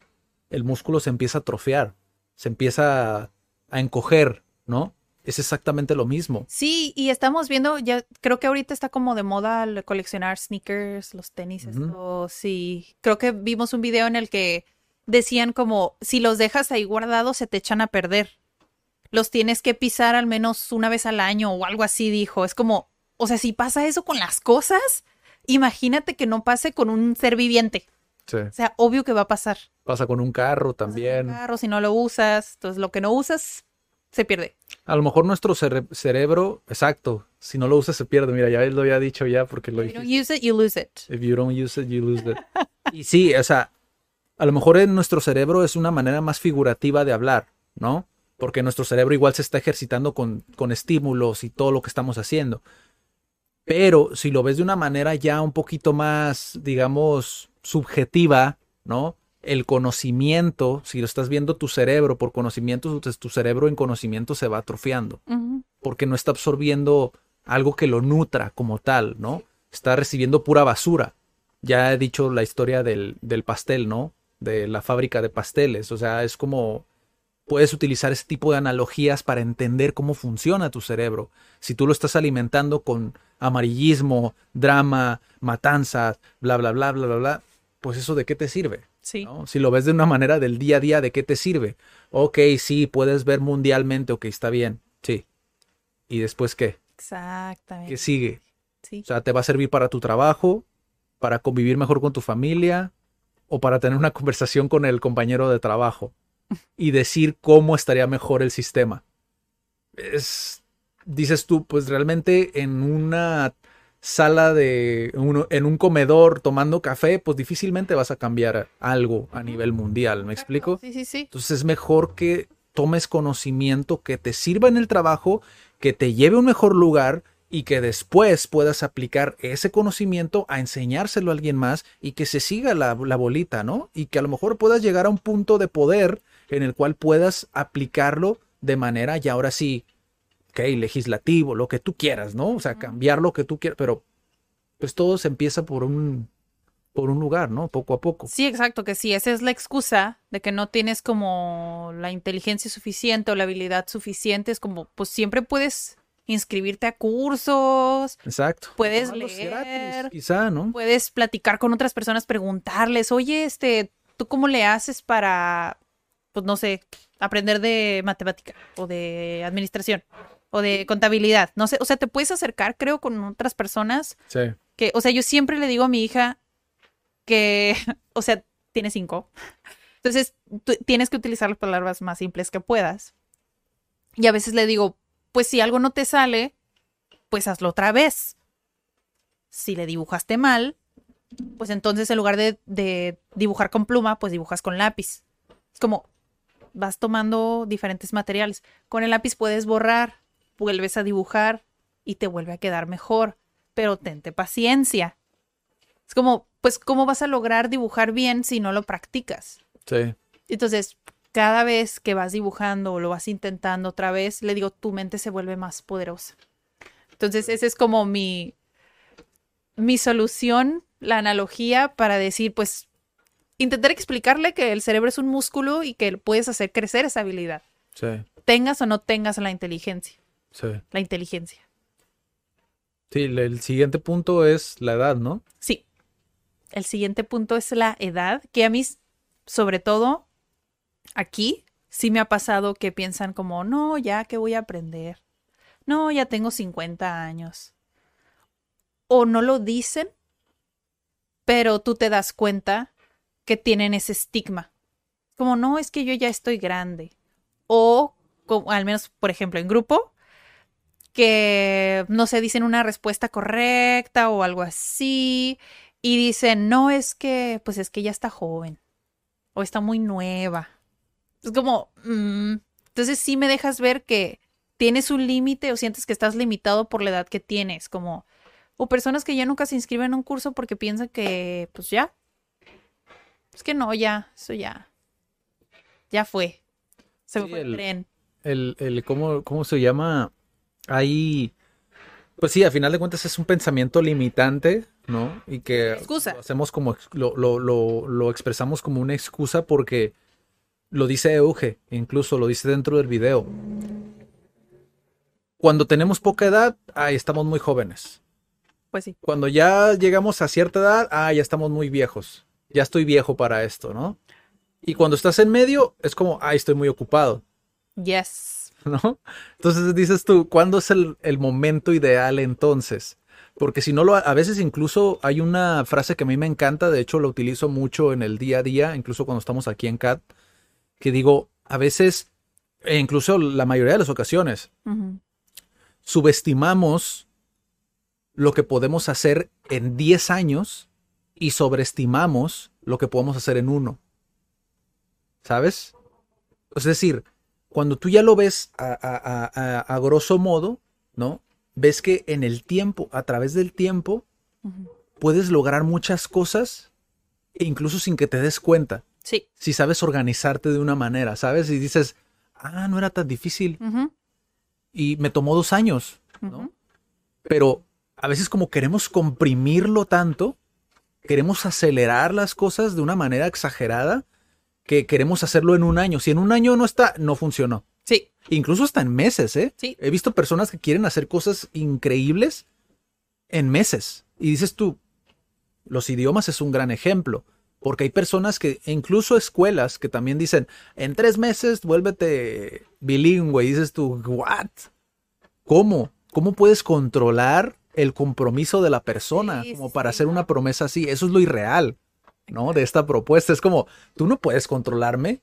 El músculo se empieza a atrofiar, se empieza a encoger, ¿no? Es exactamente lo mismo. Sí, y estamos viendo, ya creo que ahorita está como de moda el coleccionar sneakers, los tenis, esto, sí. Creo que vimos un video en el que decían como, si los dejas ahí guardados se te echan a perder. Los tienes que pisar al menos una vez al año o algo así, dijo. Es como, o sea, si pasa eso con las cosas, imagínate que no pase con un ser viviente. Sí. O sea, obvio que va a pasar. Pasa con un carro también. Un carro, si no lo usas, entonces lo que no usas se pierde. A lo mejor nuestro cere- cerebro, exacto, si no lo usas se pierde. Mira, ya lo había dicho ya porque lo If you don't use it, you lose it. If you don't use it, you lose it. y sí, o sea, a lo mejor en nuestro cerebro es una manera más figurativa de hablar, ¿no? Porque nuestro cerebro igual se está ejercitando con, con estímulos y todo lo que estamos haciendo. Pero si lo ves de una manera ya un poquito más, digamos, subjetiva, ¿no? El conocimiento, si lo estás viendo tu cerebro por conocimiento, entonces tu cerebro en conocimiento se va atrofiando porque no está absorbiendo algo que lo nutra como tal, ¿no? Está recibiendo pura basura. Ya he dicho la historia del, del pastel, ¿no? De la fábrica de pasteles. O sea, es como puedes utilizar ese tipo de analogías para entender cómo funciona tu cerebro. Si tú lo estás alimentando con amarillismo, drama, matanzas, bla, bla, bla, bla, bla, bla, pues eso de qué te sirve? Sí. ¿no? Si lo ves de una manera del día a día, ¿de qué te sirve? Ok, sí, puedes ver mundialmente, ok, está bien, sí. ¿Y después qué? Exactamente. ¿Qué sigue? Sí. O sea, ¿te va a servir para tu trabajo, para convivir mejor con tu familia o para tener una [LAUGHS] conversación con el compañero de trabajo y decir cómo estaría mejor el sistema? Es, dices tú, pues realmente en una sala de, uno- en un comedor tomando café, pues difícilmente vas a cambiar algo a nivel mundial, ¿me explico? Sí, sí, sí. Entonces es mejor que tomes conocimiento que te sirva en el trabajo, que te lleve a un mejor lugar y que después puedas aplicar ese conocimiento a enseñárselo a alguien más y que se siga la, la bolita, ¿no? Y que a lo mejor puedas llegar a un punto de poder en el cual puedas aplicarlo de manera ya ahora sí, ok, legislativo, lo que tú quieras, ¿no? O sea, cambiar lo que tú quieras, pero pues todo se empieza por un, por un lugar, ¿no? Poco a poco. Sí, exacto, que sí, esa es la excusa de que no tienes como la inteligencia suficiente o la habilidad suficiente, es como, pues siempre puedes inscribirte a cursos, Exacto. Puedes leer. quizá, ¿no? puedes platicar con otras personas, preguntarles, oye, este, ¿tú cómo le haces para, pues no sé, aprender de matemática o de administración o de contabilidad? No sé, o sea, te puedes acercar, creo, con otras personas Sí. que, o sea, yo siempre le digo a mi hija que, [LAUGHS] o sea, tiene cinco. Entonces, tú tienes que utilizar las palabras más simples que puedas. Y a veces le digo, pues si algo no te sale, pues hazlo otra vez. Si le dibujaste mal, pues entonces en lugar de, de dibujar con pluma, pues dibujas con lápiz. Es como vas tomando diferentes materiales. Con el lápiz puedes borrar, vuelves a dibujar y te vuelve a quedar mejor. Pero tente paciencia. Es como, pues, ¿cómo vas a lograr dibujar bien si no lo practicas? Sí. Entonces, cada vez que vas dibujando o lo vas intentando otra vez, le digo, tu mente se vuelve más poderosa. Entonces, esa es como mi, mi solución, la analogía para decir, pues, intentar explicarle que el cerebro es un músculo y que puedes hacer crecer esa habilidad. Sí. Tengas o no tengas la inteligencia. Sí. La inteligencia. Sí, el- siguiente punto es la edad, ¿no? Sí. El siguiente punto es la edad, que a mí, sobre todo, aquí, sí me ha pasado que piensan como, no, ya que voy a aprender. No, ya tengo 50 años. O no lo dicen, pero tú te das cuenta que tienen ese estigma. Como, no, es que yo ya estoy grande. O, como, al menos, por ejemplo, en grupo, que no se dicen una respuesta correcta o algo así y dicen, no es que, pues es que ya está joven o está muy nueva. Es como, mm, entonces sí me dejas ver que tienes un límite o sientes que estás limitado por la edad que tienes, como, o personas que ya nunca se inscriben a un curso porque piensan que, pues ya, es que no, ya, eso ya, ya fue, se me Sí, fue el el- tren. El, el ¿cómo, ¿cómo se llama? Ahí, pues sí, a final de cuentas es un pensamiento limitante, ¿no? Y que Excusa. lo hacemos como, lo, lo, lo, lo expresamos como una excusa porque lo dice Euge, incluso lo dice dentro del video. Cuando tenemos poca edad, ahí estamos muy jóvenes. Pues sí. Cuando ya llegamos a cierta edad, ah, ya estamos muy viejos. Ya estoy viejo para esto, ¿no? Y cuando estás en medio, es como, ay, estoy muy ocupado, Yes. [LAUGHS] ¿no? Entonces dices tú, ¿cuándo es el, el momento ideal entonces? Porque si no lo, a veces incluso hay una frase que a mí me encanta, de hecho la utilizo mucho en el día a día, incluso cuando estamos aquí en CAT, que digo, a veces, e incluso la mayoría de las ocasiones, subestimamos lo que podemos hacer en 10 años y sobreestimamos lo que podemos hacer en uno. ¿Sabes? Es decir, cuando tú ya lo ves a, a- a- a- a grosso modo, ¿no? Ves que en el tiempo, a través del tiempo, puedes lograr muchas cosas, e incluso sin que te des cuenta, Sí. si sabes organizarte de una manera, ¿sabes? Y dices, ah, no era tan difícil y me tomó dos años, ¿no? Pero a veces como queremos comprimirlo tanto, queremos acelerar las cosas de una manera exagerada, que queremos hacerlo en un año. Si en un año no está, no funcionó. Sí. Incluso hasta en meses, ¿eh? Sí. He visto personas que quieren hacer cosas increíbles en meses. Y dices tú, los idiomas es un gran ejemplo. Porque hay personas que, e incluso escuelas, que también dicen, en tres meses vuélvete bilingüe. Y dices tú, ¿what? ¿Cómo? ¿Cómo puedes controlar el compromiso de la persona Sí, como para sí. hacer una promesa así? Eso es lo irreal, ¿no? De esta propuesta. Es como, tú no puedes controlarme.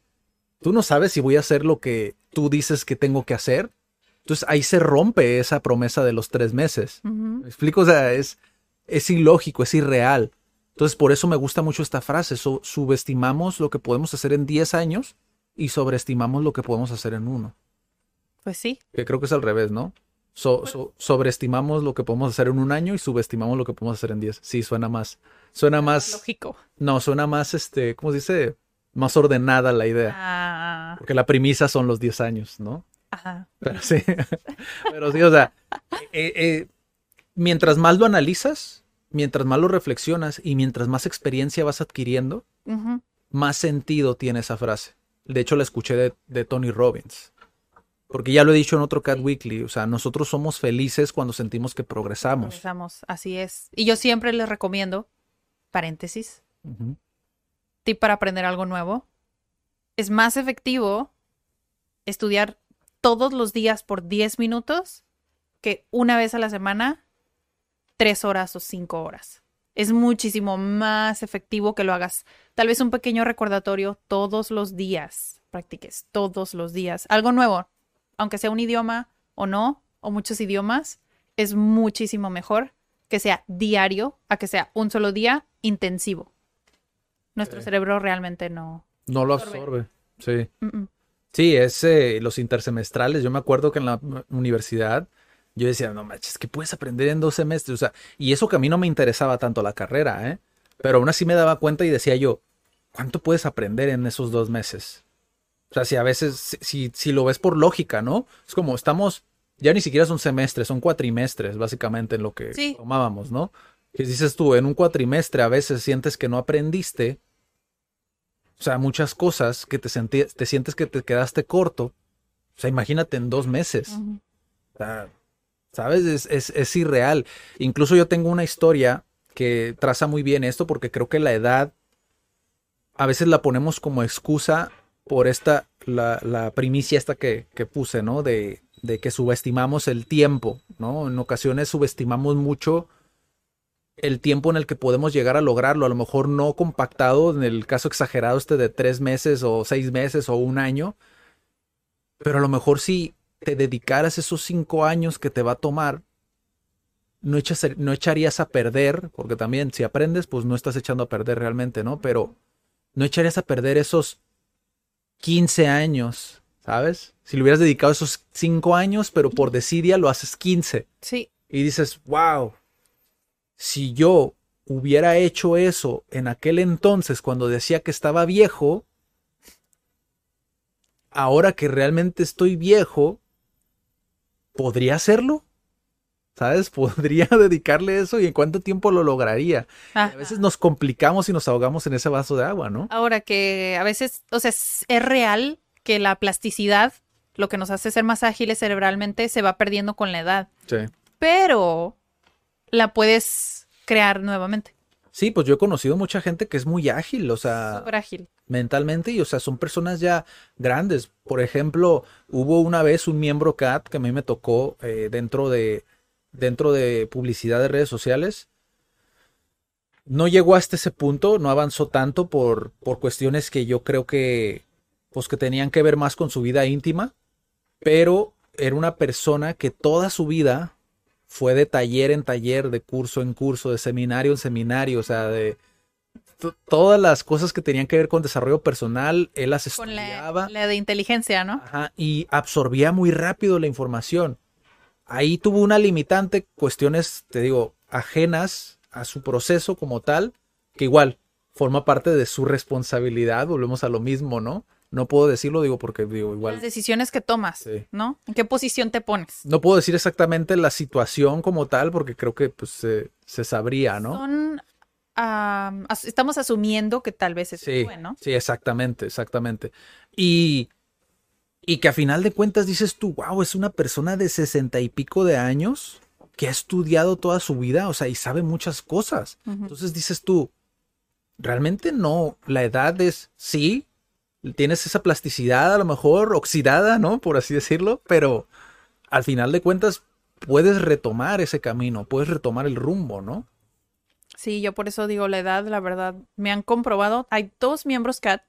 Tú no sabes si voy a hacer lo que tú dices que tengo que hacer. Entonces ahí se rompe esa promesa de los tres meses. ¿Me explico? O sea, es, es ilógico, es irreal. Entonces por eso me gusta mucho esta frase. Su- subestimamos lo que podemos hacer en 10 años y sobreestimamos lo que podemos hacer en uno. Pues sí. Que creo que es al revés, ¿no? So- so- sobreestimamos lo que podemos hacer en un año y subestimamos lo que podemos hacer en 10. Sí, suena más. Suena más. Lógico. No, suena más, este, ¿cómo se dice? Más ordenada la idea. Ah, Porque la premisa son los 10 años, ¿no? ajá. Pero sí, [LAUGHS] pero sí, o sea, eh, eh, mientras más lo analizas, mientras más lo reflexionas y mientras más experiencia vas adquiriendo, más sentido tiene esa frase. De hecho, la escuché de, de Tony Robbins. Porque ya lo he dicho en otro Cat Weekly, o sea, nosotros somos felices cuando sentimos que progresamos. Regresamos. Así es. Y yo siempre les recomiendo, paréntesis, tip para aprender algo nuevo. Es más efectivo estudiar todos los días por 10 minutos que una vez a la semana, 3 horas o 5 horas. Es muchísimo más efectivo que lo hagas. Tal vez un pequeño recordatorio todos los días. Practiques todos los días. Algo nuevo, aunque sea un idioma o no, o muchos idiomas, es muchísimo mejor que sea diario a que sea un solo día intensivo. Nuestro Sí. cerebro realmente no. No lo Absorbe. absorbe. Sí. Mm, mm. Sí, es eh, los intersemestrales. Yo me acuerdo que en la universidad yo decía, no manches, que puedes aprender en dos semestres. O sea, y eso que a mí no me interesaba tanto la carrera, ¿eh? Pero aún así me daba cuenta y decía yo, ¿cuánto puedes aprender en esos dos meses? O sea, si a veces, si, si, lo ves por lógica, ¿no? Es como estamos, ya ni siquiera son semestres, son cuatrimestres, básicamente en lo que Sí. tomábamos, ¿no? Que dices tú, en un cuatrimestre a veces sientes que no aprendiste. O sea, muchas cosas que te, senti- te sientes que te quedaste corto. O sea, imagínate en dos meses. O sea, ¿sabes? Es, es, es irreal. Incluso yo tengo una historia que traza muy bien esto porque creo que la edad a veces la ponemos como excusa por esta, la, la primicia esta que, que puse, ¿no? De, de que subestimamos el tiempo, ¿no? En ocasiones subestimamos mucho el tiempo en el que podemos llegar a lograrlo, a lo mejor no compactado en el caso exagerado este de tres meses o seis meses o un año, pero a lo mejor si te dedicaras esos cinco años que te va a tomar, no, echas- no echarías a perder, porque también si aprendes, pues no estás echando a perder realmente, ¿no? Pero no echarías a perder esos 15 años, ¿sabes? Si le hubieras dedicado esos cinco años, pero por desidia lo haces 15 Sí, y dices, wow, si yo hubiera hecho eso en aquel entonces cuando decía que estaba viejo, ahora que realmente estoy viejo, ¿podría hacerlo? ¿Sabes? [LAUGHS] ¿Podría dedicarle eso y en cuánto tiempo lo lograría? Y a veces nos complicamos y nos ahogamos en ese vaso de agua, ¿no? Ahora que a veces, o sea, es, es real que la plasticidad, lo que nos hace ser más ágiles cerebralmente, se va perdiendo con la edad. Sí. Pero la puedes crear nuevamente. Sí, pues yo he conocido mucha gente que es muy ágil, o sea, Súper ágil. mentalmente y, o sea, son personas ya grandes. Por ejemplo, hubo una vez un miembro CAT que a mí me tocó eh, dentro de dentro de publicidad de redes sociales. No llegó hasta ese punto, no avanzó tanto por, por cuestiones que yo creo que, pues que tenían que ver más con su vida íntima, pero era una persona que toda su vida fue de taller en taller, de curso en curso, de seminario en seminario, o sea, de todas las cosas que tenían que ver con desarrollo personal, él las Con estudiaba. la, la de inteligencia, ¿no? Ajá, y absorbía muy rápido la información. Ahí tuvo una limitante, cuestiones, te digo, ajenas a su proceso como tal, que igual forma parte de su responsabilidad, volvemos a lo mismo, ¿no? No puedo decirlo, digo, porque digo, Las igual. decisiones que tomas, Sí. ¿no? ¿En qué posición te pones? No puedo decir exactamente la situación como tal, porque creo que pues, se, se sabría, ¿no? Son, as- estamos asumiendo que tal vez es Sí, bueno. sí, exactamente, exactamente. Y, y que a final de cuentas dices tú, wow, es una persona de sesenta y pico de años que ha estudiado toda su vida, o sea, y sabe muchas cosas. Entonces dices tú, realmente no, la edad es, sí, tienes esa plasticidad a lo mejor oxidada, ¿no? Por así decirlo, pero al final de cuentas puedes retomar ese camino, puedes retomar el rumbo, ¿no? Sí, yo por eso digo la edad, la verdad, me han comprobado, hay dos miembros CAT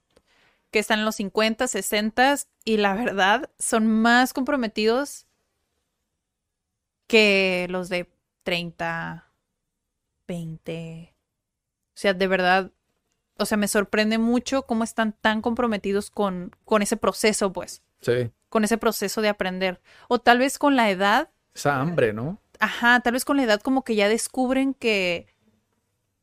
que están en los 50, 60 y la verdad son más comprometidos que los de 30, 20. O sea, de verdad, o sea, me sorprende mucho cómo están tan comprometidos con, con ese proceso, pues, Sí, con ese proceso de aprender. O tal vez con la edad esa hambre, ¿no? Ajá, tal vez con la edad como que ya descubren que,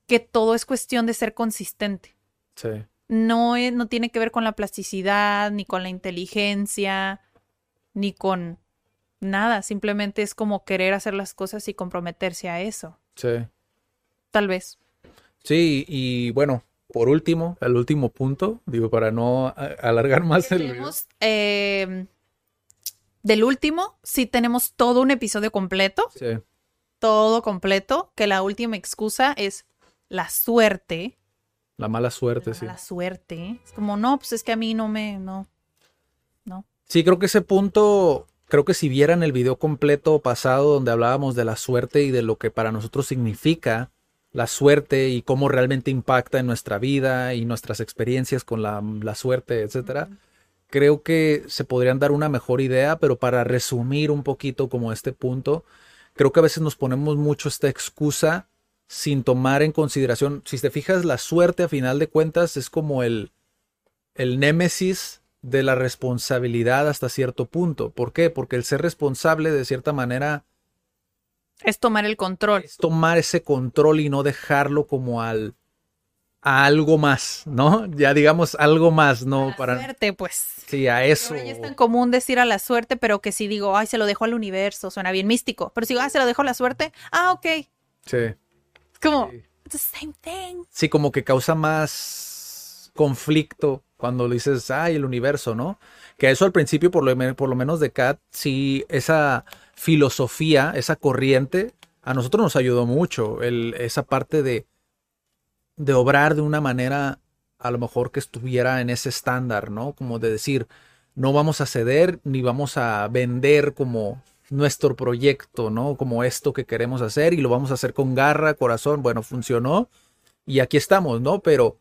que todo es cuestión de ser consistente. Sí. No, es- no tiene que ver con la plasticidad, ni con la inteligencia, ni con nada. Simplemente es como querer hacer las cosas y comprometerse a eso. Sí. Tal vez. Sí, y bueno, por último, el último punto, digo, para no alargar más el. Tenemos, eh, del último, sí tenemos todo un episodio completo, Sí, todo completo, que la última excusa es la suerte. La mala suerte, La sí. mala suerte. Es como, no, pues es que a mí no me, no, no. Sí, creo que ese punto, creo que si vieran el video completo pasado donde hablábamos de la suerte y de lo que para nosotros significa la suerte y cómo realmente impacta en nuestra vida y nuestras experiencias con la, la suerte, etcétera, creo que se podrían dar una mejor idea, pero para resumir un poquito como este punto, creo que a veces nos ponemos mucho esta excusa sin tomar en consideración, si te fijas, la suerte a final de cuentas es como el, el némesis de la responsabilidad hasta cierto punto. ¿Por qué? Porque el ser responsable de cierta manera Es tomar el control. es tomar ese control y no dejarlo como al a algo más, ¿no? Ya digamos algo más, no La para suerte, pues. sí a eso. Es tan común decir a la suerte, pero que si digo, ay, se lo dejo al universo, suena bien místico. Pero si digo, ah, se lo dejo a la suerte, ah, ok. Sí. Como, it's the same thing. Sí, como que causa más conflicto cuando le dices, ay, el universo, ¿no? Que eso al principio, por lo, por lo menos de Kat, sí, esa filosofía, esa corriente, a nosotros nos ayudó mucho, el, esa parte de, de obrar de una manera a lo mejor que estuviera en ese estándar, ¿no? Como de decir, no vamos a ceder ni vamos a vender como nuestro proyecto, ¿no? Como esto que queremos hacer y lo vamos a hacer con garra, corazón. Bueno, funcionó y aquí estamos, ¿no? Pero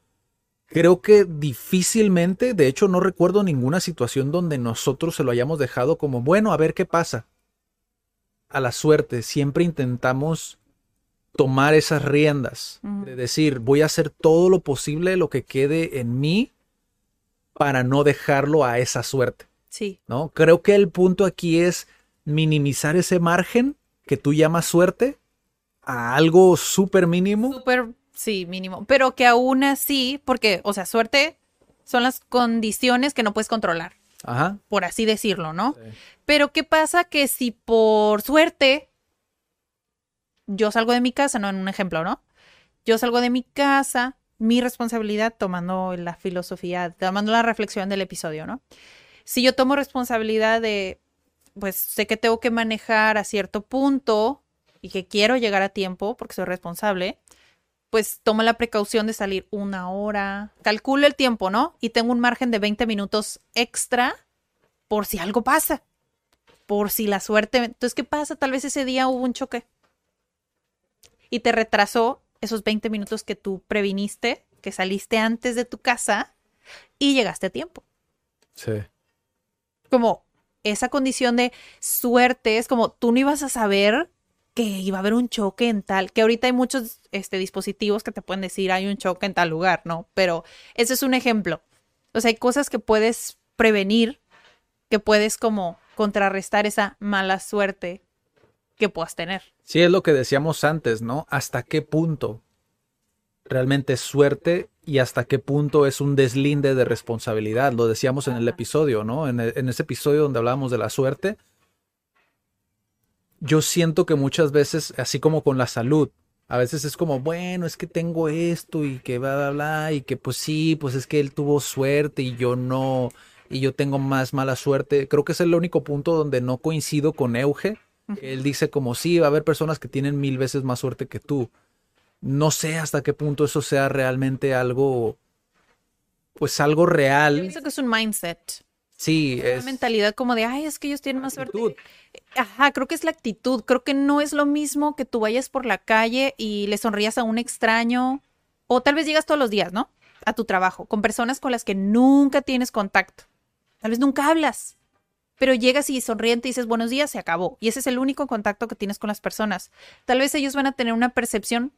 creo que difícilmente, de hecho no recuerdo ninguna situación donde nosotros se lo hayamos dejado como, bueno, a ver qué pasa. A la suerte, siempre intentamos tomar esas riendas, de decir, voy a hacer todo lo posible, lo que quede en mí, para no dejarlo a esa suerte, Sí. ¿no? Creo que el punto aquí es minimizar ese margen que tú llamas suerte a algo súper mínimo. Súper, sí, mínimo. Pero que aún así, porque, o sea, suerte son las condiciones que no puedes controlar. Ajá. por así decirlo, ¿no? Pero ¿qué pasa que si por suerte yo salgo de mi casa, no en un ejemplo, ¿no? Yo salgo de mi casa, mi responsabilidad tomando la filosofía, tomando la reflexión del episodio, ¿no? Si yo tomo responsabilidad de, pues sé que tengo que manejar a cierto punto y que quiero llegar a tiempo porque soy responsable, pues tomo la precaución de salir una hora, calculo el tiempo, ¿no? Y tengo un margen de 20 minutos extra por si algo pasa, por si la suerte... Entonces, ¿qué pasa? Tal vez ese día hubo un choque y te retrasó esos 20 minutos que tú previniste, que saliste antes de tu casa y llegaste a tiempo. Sí. Como esa condición de suerte, es como tú no ibas a saber que iba a haber un choque en tal, que ahorita hay muchos este, dispositivos que te pueden decir hay un choque en tal lugar, ¿no? Pero ese es un ejemplo. O sea, hay cosas que puedes prevenir, que puedes como contrarrestar esa mala suerte que puedas tener. Sí, es lo que decíamos antes, ¿no? ¿Hasta qué punto realmente es suerte y hasta qué punto es un deslinde de responsabilidad? Lo decíamos en el episodio, ¿no? En, en ese episodio donde hablábamos de la suerte. Yo siento que muchas veces, así como con la salud, a veces es como, bueno, es que tengo esto y que bla, bla, bla, y que pues sí, pues es que él tuvo suerte y yo no, y yo tengo más mala suerte. Creo que es el único punto donde no coincido con Euge. Él dice como, sí, va a haber personas que tienen mil veces más suerte que tú. No sé hasta qué punto eso sea realmente algo, pues algo Yo real. pienso que es un mindset. Sí, Una es mentalidad como de, ay, es que ellos tienen más suerte. actitud. Ajá, creo que es la actitud. Creo que no es lo mismo que tú vayas por la calle y le sonrías a un extraño. O tal vez llegas todos los días, ¿no? A tu trabajo, con personas con las que nunca tienes contacto. Tal vez nunca hablas. Pero llegas y sonriente y dices buenos días, se acabó. Y ese es el único contacto que tienes con las personas. Tal vez ellos van a tener una percepción,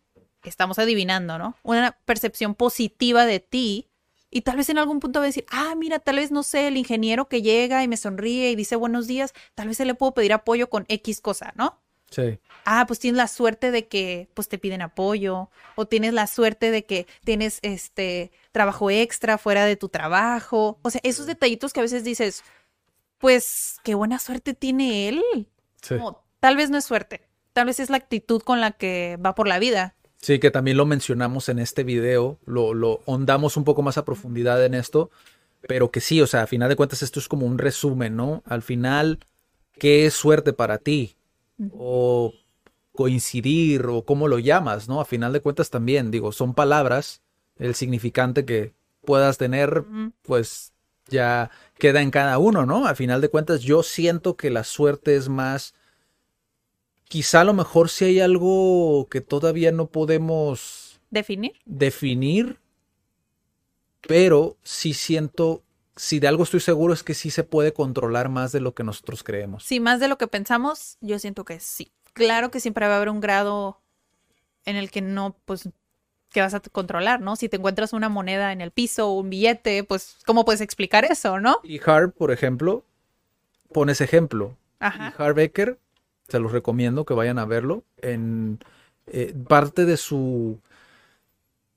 estamos adivinando, ¿no? Una percepción positiva de ti. Y tal vez en algún punto va a decir, ah, mira, tal vez no sé, el ingeniero que llega y me sonríe y dice buenos días, tal vez se le puedo pedir apoyo con X cosa, ¿no? Sí. Ah, pues tienes la suerte de que pues te piden apoyo o tienes la suerte de que tienes este trabajo extra fuera de tu trabajo. O sea, esos detallitos que a veces dices, pues qué buena suerte tiene él. Sí. Como, tal vez no es suerte, tal vez es la actitud con la que va por la vida. Sí, que también lo mencionamos en este video, lo, lo hondamos un poco más a profundidad en esto, pero que sí, o sea, a final de cuentas esto es como un resumen, ¿no? Al final, ¿qué es suerte para ti? O coincidir, o cómo lo llamas, ¿no? A final de cuentas también, digo, son palabras, el significante que puedas tener, pues ya queda en cada uno, ¿no? A final de cuentas yo siento que la suerte es más quizá a lo mejor si hay algo que todavía no podemos Definir. definir, pero sí siento, si de algo estoy seguro es que sí se puede controlar más de lo que nosotros creemos. Sí, más de lo que pensamos, yo siento que sí. Claro que siempre va a haber un grado en el que no, pues, que vas a controlar, ¿no? Si te encuentras una moneda en el piso o un billete, pues, ¿cómo puedes explicar eso, no? Y Harv, por ejemplo, pone ese ejemplo. Y Ajá. Harv Eker, se los recomiendo que vayan a verlo. En eh, parte de su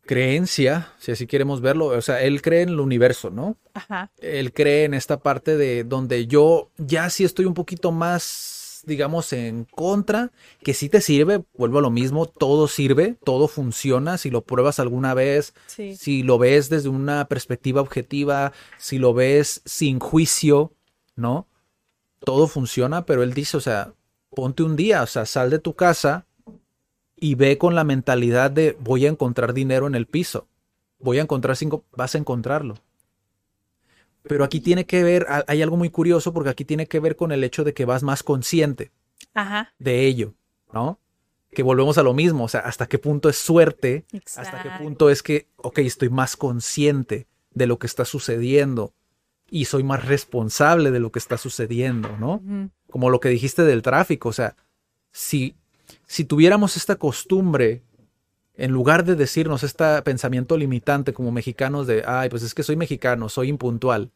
creencia, si así queremos verlo, o sea, él cree en el universo, ¿no? Ajá. él cree en esta parte de donde yo ya sí estoy un poquito más, digamos, en contra, que sí te sirve, vuelvo a lo mismo, todo sirve, todo funciona, si lo pruebas alguna vez, Sí. si lo ves desde una perspectiva objetiva, si lo ves sin juicio, ¿no? Todo funciona, pero él dice, o sea, ponte un día, o sea, sal de tu casa y ve con la mentalidad de voy a encontrar dinero en el piso, voy a encontrar cinco, vas a encontrarlo. Pero aquí tiene que ver, ha- hay algo muy curioso porque aquí tiene que ver con el hecho de que vas más consciente Ajá. de ello, ¿no? Que volvemos a lo mismo, o sea, hasta qué punto es suerte, hasta qué Exacto. punto es que, ok, estoy más consciente de lo que está sucediendo y soy más responsable de lo que está sucediendo, ¿no? Como lo que dijiste del tráfico, o sea, si, si tuviéramos esta costumbre, en lugar de decirnos este pensamiento limitante como mexicanos de, ay, pues es que soy mexicano, soy impuntual,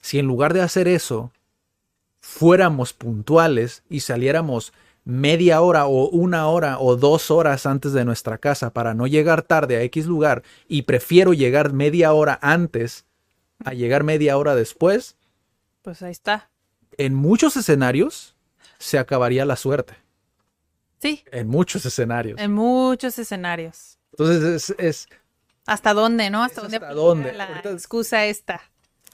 si en lugar de hacer eso, fuéramos puntuales y saliéramos media hora o una hora o dos horas antes de nuestra casa para no llegar tarde a X lugar y prefiero llegar media hora antes a llegar media hora después, Pues ahí está. En muchos escenarios se acabaría la suerte. Sí, En muchos escenarios. en muchos escenarios. Entonces es, es- ¿Hasta dónde, no? ¿Hasta dónde hasta dónde. la Ahorita- excusa esta?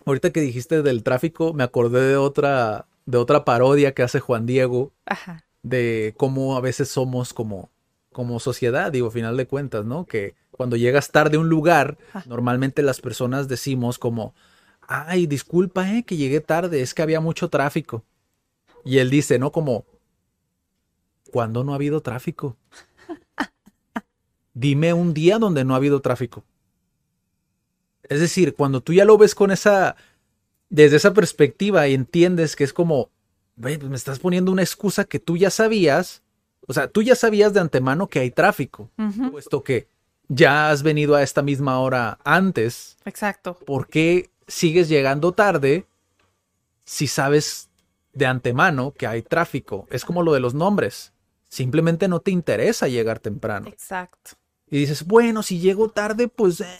ahorita que dijiste del tráfico, me acordé de otra, de otra parodia que hace Juan Diego Ajá. de cómo a veces somos como, como sociedad, digo, a final de cuentas, ¿no? Que cuando llegas tarde a un lugar, Ajá. normalmente las personas decimos como, ay, disculpa, eh, que llegué tarde, es que había mucho tráfico. Y él dice, ¿no? Como, ¿cuándo no ha habido tráfico? [LAUGHS] Dime un día donde no ha habido tráfico. Es decir, cuando tú ya lo ves con esa, desde esa perspectiva y entiendes que es como, "Güey, pues me estás poniendo una excusa que tú ya sabías, o sea, tú ya sabías de antemano que hay tráfico, puesto que ya has venido a esta misma hora antes, Exacto. ¿por qué sigues llegando tarde si sabes de antemano que hay tráfico? Es como lo de los nombres. Simplemente no te interesa llegar temprano. Exacto. Y dices, bueno, si llego tarde, pues, eh,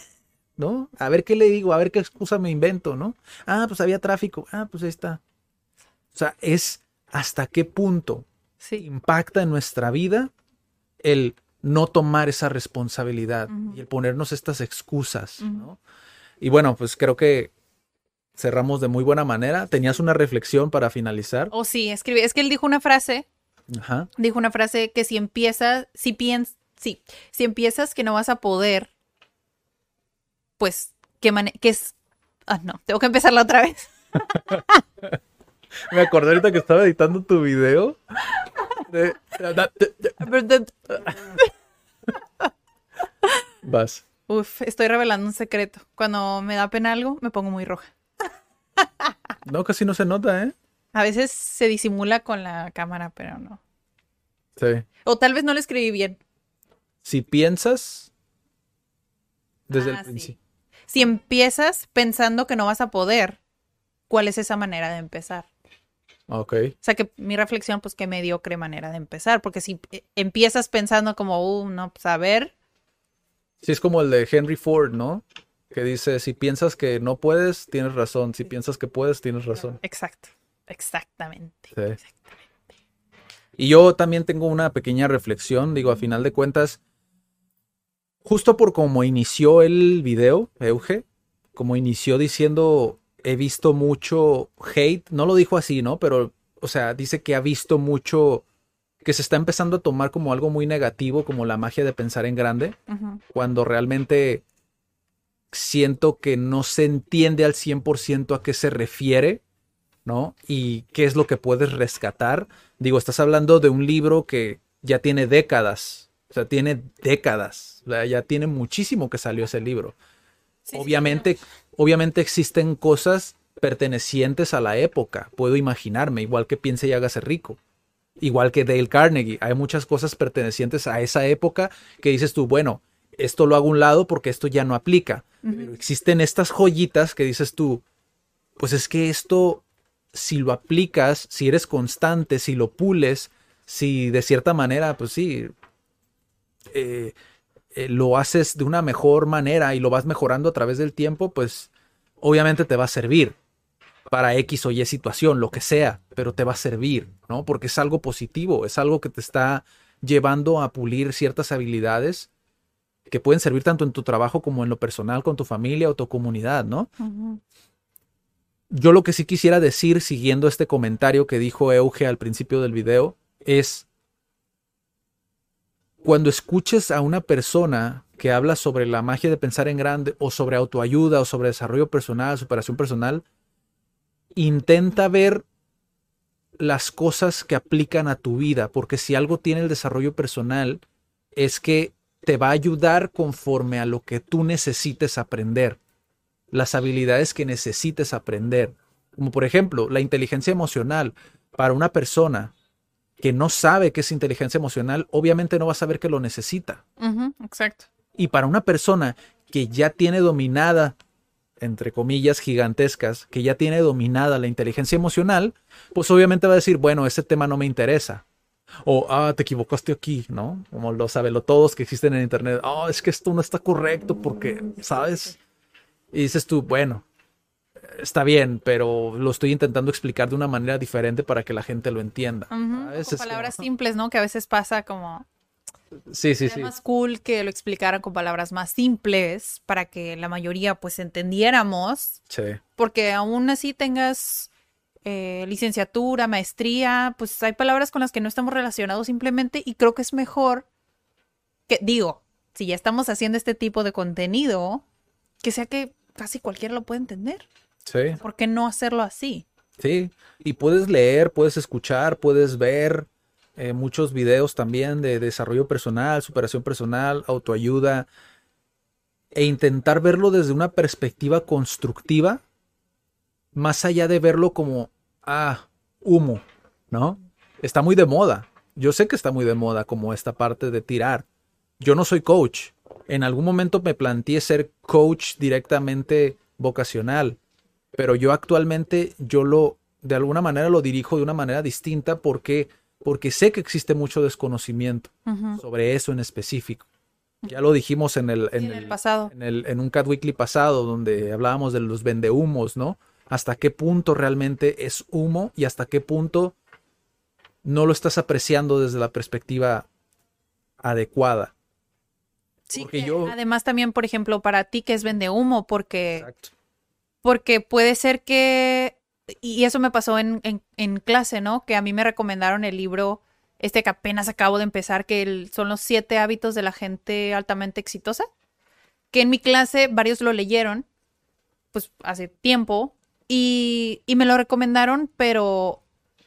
¿no? A ver qué le digo, a ver qué excusa me invento, ¿no? Ah, pues había tráfico. Ah, pues ahí está. O sea, es hasta qué punto Sí. impacta en nuestra vida el no tomar esa responsabilidad y el ponernos estas excusas. ¿no? Y bueno, pues creo que cerramos de muy buena manera. ¿Tenías una reflexión para finalizar? Oh, sí, escribí. Es que él dijo una frase, Ajá. dijo una frase que si empiezas, si piensas, sí, si empiezas que no vas a poder, pues, ¿qué mane- qué es? Ah, no, tengo que empezarla otra vez. [LAUGHS] Me acordé ahorita que estaba editando tu video. de- Vas. Uf, estoy revelando un secreto. Cuando me da pena algo, me pongo muy roja. No, casi no se nota, ¿eh? A veces se disimula con la cámara, pero no. Sí. O tal vez no lo escribí bien. Si piensas desde Ah, el sí. principio. Si empiezas pensando que no vas a poder, ¿cuál es esa manera de empezar? Ok. O sea, que mi reflexión, pues qué mediocre manera de empezar, porque si eh, empiezas pensando como, uh, no, pues a ver, Sí, es como el de Henry Ford, ¿no? Que dice, si piensas que no puedes, tienes razón. Si piensas que puedes, tienes razón. exacto, exactamente. Sí. Y yo también tengo una pequeña reflexión, digo, a final de cuentas, justo por cómo inició el video, Euge, como inició diciendo, he visto mucho hate, no lo dijo así, ¿no? Pero, o sea, dice que ha visto mucho, que se está empezando a tomar como algo muy negativo, como la magia de pensar en grande, cuando realmente siento que no se entiende al 100% a qué se refiere, ¿no? Y qué es lo que puedes rescatar. Digo, estás hablando de un libro que ya tiene décadas, o sea, tiene décadas, o sea, ya tiene muchísimo que salió ese libro. Sí, sí, obviamente, obviamente existen cosas pertenecientes a la época, puedo imaginarme, igual que piense y hágase rico. Igual que Dale Carnegie, hay muchas cosas pertenecientes a esa época que dices tú, bueno, esto lo hago a un lado porque esto ya no aplica. Pero existen estas joyitas que dices tú, pues es que esto, si lo aplicas, si eres constante, si lo pules, si de cierta manera, pues sí, eh, eh, lo haces de una mejor manera y lo vas mejorando a través del tiempo, pues obviamente te va a servir para X o Y situación, lo que sea, pero te va a servir, ¿no? Porque es algo positivo, es algo que te está llevando a pulir ciertas habilidades que pueden servir tanto en tu trabajo como en lo personal con tu familia o tu comunidad, ¿no? Yo lo que sí quisiera decir, siguiendo este comentario que dijo Euge al principio del video, es cuando escuches a una persona que habla sobre la magia de pensar en grande o sobre autoayuda o sobre desarrollo personal, superación personal, intenta ver las cosas que aplican a tu vida, porque si algo tiene el desarrollo personal es que te va a ayudar conforme a lo que tú necesites aprender las habilidades que necesites aprender. Como por ejemplo, la inteligencia emocional. Para una persona que no sabe qué es inteligencia emocional, obviamente no va a saber que lo necesita. exacto. Y para una persona que ya tiene dominada, entre comillas gigantescas, que ya tiene dominada la inteligencia emocional, pues obviamente va a decir, bueno, ese tema no me interesa. O, ah, te equivocaste aquí, ¿no? Como lo saben todos que existen en Internet. Oh, es que esto no está correcto porque, ¿sabes? Y dices tú, bueno, está bien, pero lo estoy intentando explicar de una manera diferente para que la gente lo entienda. Ujú, ¿sabes? Con palabras como- simples, ¿no? Que a veces pasa como... Sí, sí, Sería sí. más cool que lo explicaran con palabras más simples para que la mayoría pues entendiéramos Sí, porque aún así tengas eh, licenciatura, maestría, pues hay palabras con las que no estamos relacionados simplemente y creo que es mejor que, digo, si ya estamos haciendo este tipo de contenido, que sea que casi cualquiera lo puede entender. sí, ¿Por qué no hacerlo así? sí. Y puedes leer, puedes escuchar, puedes ver eh, muchos videos también de desarrollo personal, superación personal, autoayuda, e intentar verlo desde una perspectiva constructiva, más allá de verlo como, ah, humo, ¿no? Está muy de moda. Yo sé que está muy de moda como esta parte de tirar. Yo no soy coach. En algún momento me planteé ser coach directamente vocacional, pero yo actualmente yo lo de alguna manera lo dirijo de una manera distinta porque porque sé que existe mucho desconocimiento sobre eso en específico. Ya lo dijimos en el, en en el el- pasado. en, el, en un Cat Weekly pasado, donde hablábamos de los vendehumos, ¿no? Hasta qué punto realmente es humo y hasta qué punto no lo estás apreciando desde la perspectiva adecuada. Sí, que yo- además también, por ejemplo, para ti que es vende humo, porque Exacto. porque puede ser que, y eso me pasó en, en, en clase, ¿no? Que a mí me recomendaron el libro, este que apenas acabo de empezar, que el- son los siete hábitos de la gente altamente exitosa, que en mi clase varios lo leyeron, pues hace tiempo, y, me lo recomendaron, pero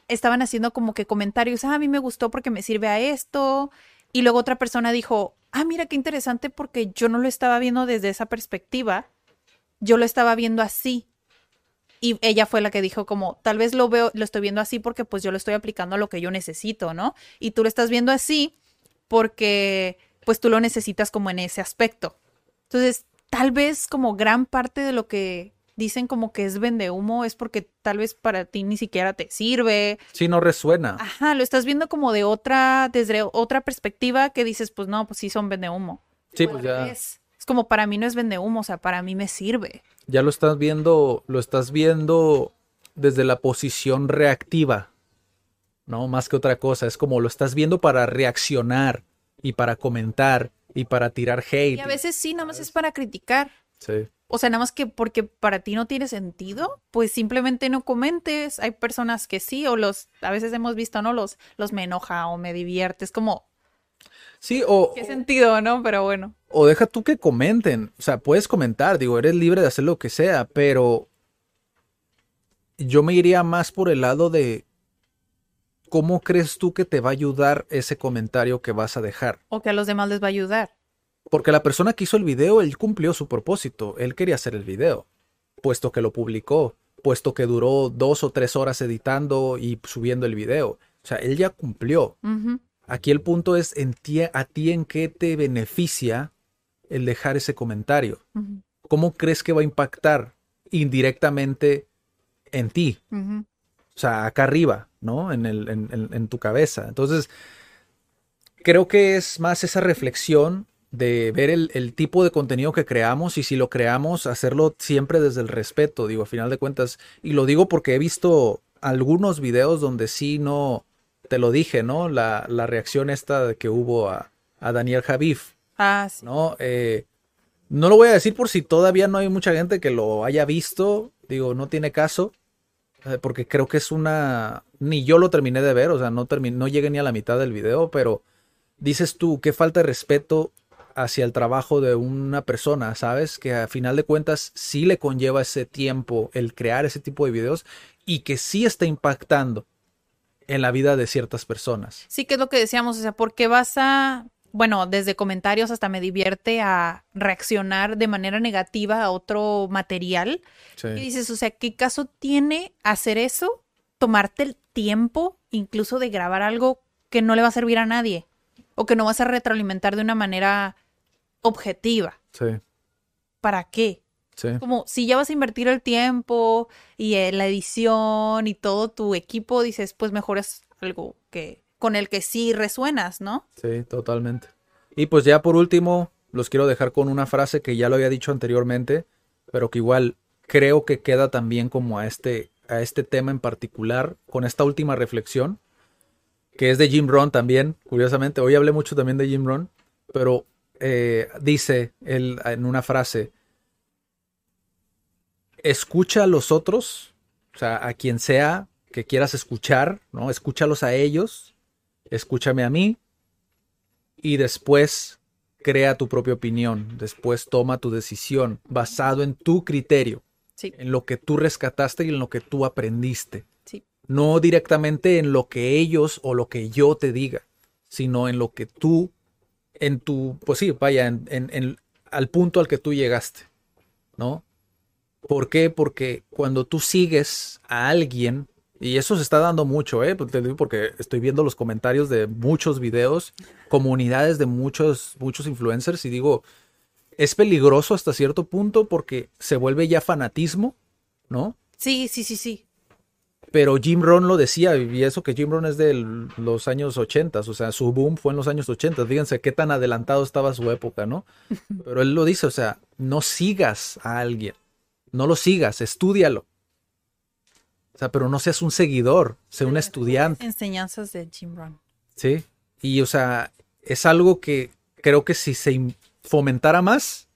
estaban haciendo como que comentarios, ah, a mí me gustó porque me sirve a esto, y luego otra persona dijo, ah, mira qué interesante porque yo no lo estaba viendo desde esa perspectiva, yo lo estaba viendo así. Y ella fue la que dijo como, tal vez lo veo, lo estoy viendo así porque pues yo lo estoy aplicando a lo que yo necesito, ¿no? Y tú lo estás viendo así porque pues tú lo necesitas como en ese aspecto. Entonces, tal vez como gran parte de lo que dicen como que es vende humo es porque tal vez para ti ni siquiera te sirve. Sí, no resuena. Ajá, lo estás viendo como de otra, desde otra perspectiva que dices, pues no, pues sí son vende humo. Sí, pues ya, revés. Es como para mí no es vende humo, o sea, para mí me sirve. ya lo estás viendo, lo estás viendo desde la posición reactiva, ¿no? Más que otra cosa. Es como lo estás viendo para reaccionar y para comentar y para tirar hate. Y a veces sí, nada más es para criticar. Sí. O sea, nada más que porque para ti no tiene sentido, pues simplemente no comentes. Hay personas que sí, o los, a veces hemos visto, ¿no? Los, los me enoja o me divierte. Es como, Sí, o, ¿qué sentido, no? Pero bueno. o deja tú que comenten. O sea, puedes comentar, digo, eres libre de hacer lo que sea, pero yo me iría más por el lado de cómo crees tú que te va a ayudar ese comentario que vas a dejar. O que a los demás les va a ayudar. Porque la persona que hizo el video, él cumplió su propósito. Él quería hacer el video, puesto que lo publicó, puesto que duró dos o tres horas editando y subiendo el video. O sea, él ya cumplió. Aquí el punto es en ti, a ti en qué te beneficia el dejar ese comentario. ¿Cómo crees que va a impactar indirectamente en ti? O sea, acá arriba, ¿no? En, el, en, en- en tu cabeza. Entonces, creo que es más esa reflexión de ver el, el tipo de contenido que creamos y si lo creamos, hacerlo siempre desde el respeto, digo, a final de cuentas. Y lo digo porque he visto algunos videos donde sí no, te lo dije, ¿no? La, la reacción esta que hubo a, a Daniel Javif. Ah, sí. ¿no? Eh, no lo voy a decir por si todavía no hay mucha gente que lo haya visto, digo, no tiene caso, eh, porque creo que es una... Ni yo lo terminé de ver, o sea, no, terminé, no llegué ni a la mitad del video, pero dices tú, qué falta de respeto hacia el trabajo de una persona, ¿sabes? Que a final de cuentas sí le conlleva ese tiempo el crear ese tipo de videos y que sí está impactando en la vida de ciertas personas. Sí, que es lo que decíamos, o sea, ¿por qué vas a, bueno, desde comentarios hasta me divierte a reaccionar de manera negativa a otro material? Sí. Y dices, o sea, ¿qué caso tiene hacer eso? Tomarte el tiempo incluso de grabar algo que no le va a servir a nadie o que no vas a retroalimentar de una manera objetiva. Sí, ¿Para qué? sí. Como si ya vas a invertir el tiempo y eh, la edición y todo tu equipo, dices, pues mejor es algo que con el que sí resuenas, ¿no? Sí, totalmente. Y pues ya por último, los quiero dejar con una frase que ya lo había dicho anteriormente, pero que igual creo que queda también como a este, a este tema en particular, con esta última reflexión, que es de Jim Rohn también, curiosamente. Hoy hablé mucho también de Jim Rohn, pero eh, dice él en una frase, escucha a los otros, o sea, a quien sea que quieras escuchar, ¿no? Escúchalos a ellos, escúchame a mí, y después crea tu propia opinión, después toma tu decisión basado en tu criterio, Sí. en lo que tú rescataste y en lo que tú aprendiste. Sí. No directamente en lo que ellos o lo que yo te diga, sino en lo que tú, en tu, pues sí, vaya, en, en- en- al punto al que tú llegaste, ¿no? ¿Por qué? Porque cuando tú sigues a alguien, y eso se está dando mucho, ¿eh? Pues porque estoy viendo los comentarios de muchos videos, comunidades de muchos, muchos influencers, y digo, es peligroso hasta cierto punto porque se vuelve ya fanatismo, ¿no? Sí, sí, sí, sí. Pero Jim Rohn lo decía, y eso que Jim Rohn es de los años 80, o sea, su boom fue en los años 80. Fíjense qué tan adelantado estaba su época, ¿no? [LAUGHS] Pero él lo dice, o sea, no sigas a alguien, no lo sigas, estúdialo. O sea, pero no seas un seguidor, sé un estudiante, Enseñanzas de Jim Rohn. ¿sí? Y, o sea, es algo que creo que si se fomentara más,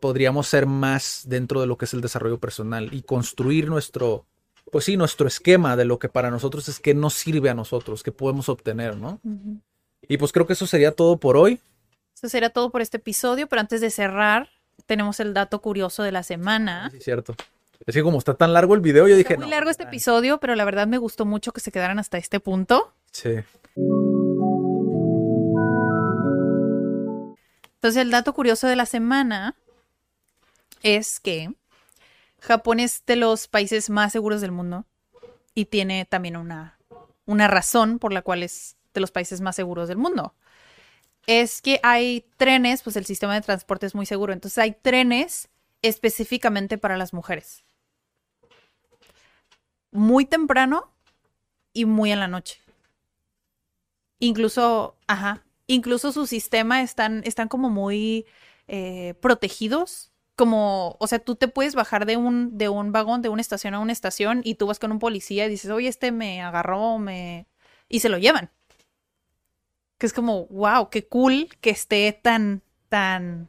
podríamos ser más dentro de lo que es el desarrollo personal y construir nuestro, pues sí, nuestro esquema de lo que para nosotros es que nos sirve a nosotros, que podemos obtener, ¿no? Y pues creo que eso sería todo por hoy. Eso sería todo por este episodio, pero antes de cerrar, tenemos el dato curioso de la semana. Sí, cierto. Es que como está tan largo el video, yo dije, Está muy no, largo este episodio, pero la verdad me gustó mucho que se quedaran hasta este punto. Sí. Entonces, el dato curioso de la semana es que Japón es de los países más seguros del mundo y tiene también una, una razón por la cual es de los países más seguros del mundo. Es que hay trenes, pues el sistema de transporte es muy seguro, entonces hay trenes específicamente para las mujeres. Muy temprano y muy en la noche. Incluso, ajá, incluso su sistema están, están como muy eh, protegidos. Como, o sea, tú te puedes bajar de un, de un vagón, de una estación a una estación, y tú vas con un policía y dices, oye, este me agarró, me. y se lo llevan. Que es como, wow, qué cool que esté tan, tan,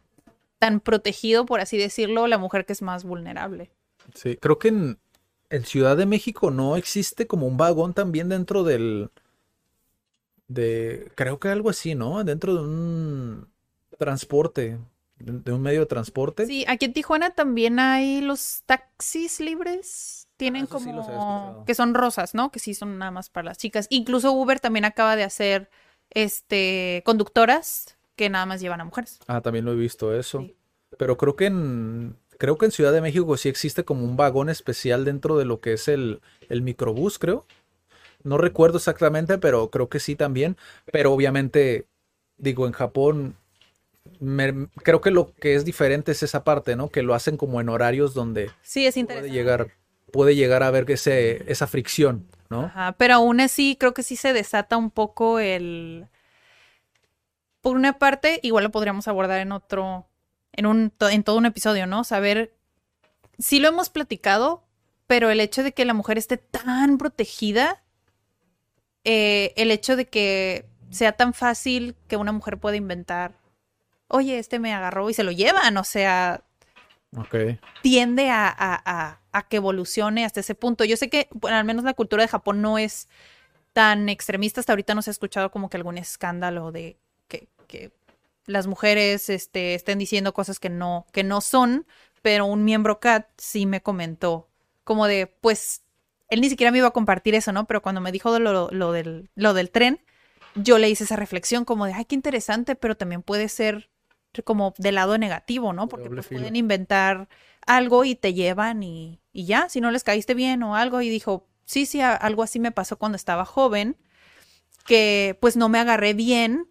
tan protegido, por así decirlo, la mujer que es más vulnerable. Sí, creo que en, en Ciudad de México no existe como un vagón también dentro del, de, creo que algo así, ¿no? Dentro de un transporte, de, un medio de transporte. Sí, aquí en Tijuana también hay los taxis libres. Tienen Ah, sí como que son rosas, ¿no? Que sí son nada más para las chicas. Incluso Uber también acaba de hacer este conductoras que nada más llevan a mujeres. Ah, también lo he visto eso. Sí. Pero creo que en, creo que en Ciudad de México sí existe como un vagón especial dentro de lo que es el, el microbús, creo. No recuerdo exactamente, pero creo que sí también. Pero obviamente, digo, en Japón, me- creo que lo que es diferente es esa parte, ¿no? Que lo hacen como en horarios donde Sí, es puede llegar, puede llegar a ver ese, esa fricción, ¿no? Ajá, pero aún así creo que sí se desata un poco el... Por una parte, igual lo podríamos abordar en otro, en un, en todo un episodio, ¿no? Saber, sí lo hemos platicado, pero el hecho de que la mujer esté tan protegida, eh, el hecho de que sea tan fácil que una mujer pueda inventar, oye, este me agarró y se lo llevan, o sea, Ok. tiende a, a- a- a que evolucione hasta ese punto. Yo sé que, bueno, al menos la cultura de Japón no es tan extremista. Hasta ahorita no se ha escuchado como que algún escándalo de que, que las mujeres este, estén diciendo cosas que no, que no son, pero un miembro CAT sí me comentó como de, pues, él ni siquiera me iba a compartir eso, ¿no? Pero cuando me dijo de lo, lo del, lo del tren, yo le hice esa reflexión como de, ay, qué interesante, pero también puede ser como del lado negativo, ¿no? Porque pues, pueden inventar algo y te llevan y, y ya, si no les caíste bien o algo. Y dijo, sí, sí, algo así me pasó cuando estaba joven, que pues no me agarré bien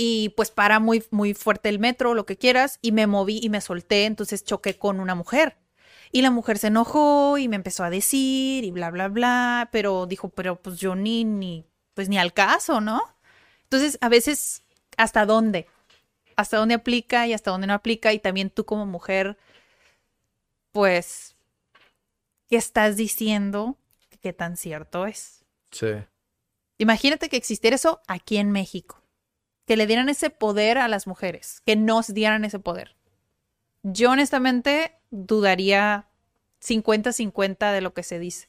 y pues para muy, muy fuerte el metro, lo que quieras, y me moví y me solté, entonces choqué con una mujer. Y la mujer se enojó y me empezó a decir y bla, bla, bla, pero dijo, pero pues yo ni, ni, pues ni al caso, ¿no? Entonces, a veces, ¿hasta dónde? ¿Hasta dónde aplica y hasta dónde no aplica? Y también tú como mujer, pues, ¿qué estás diciendo? ¿Qué tan cierto es? Sí. Imagínate que existiera eso aquí en México. Que le dieran ese poder a las mujeres. Que nos dieran ese poder. Yo honestamente dudaría 50-50 de lo que se dice.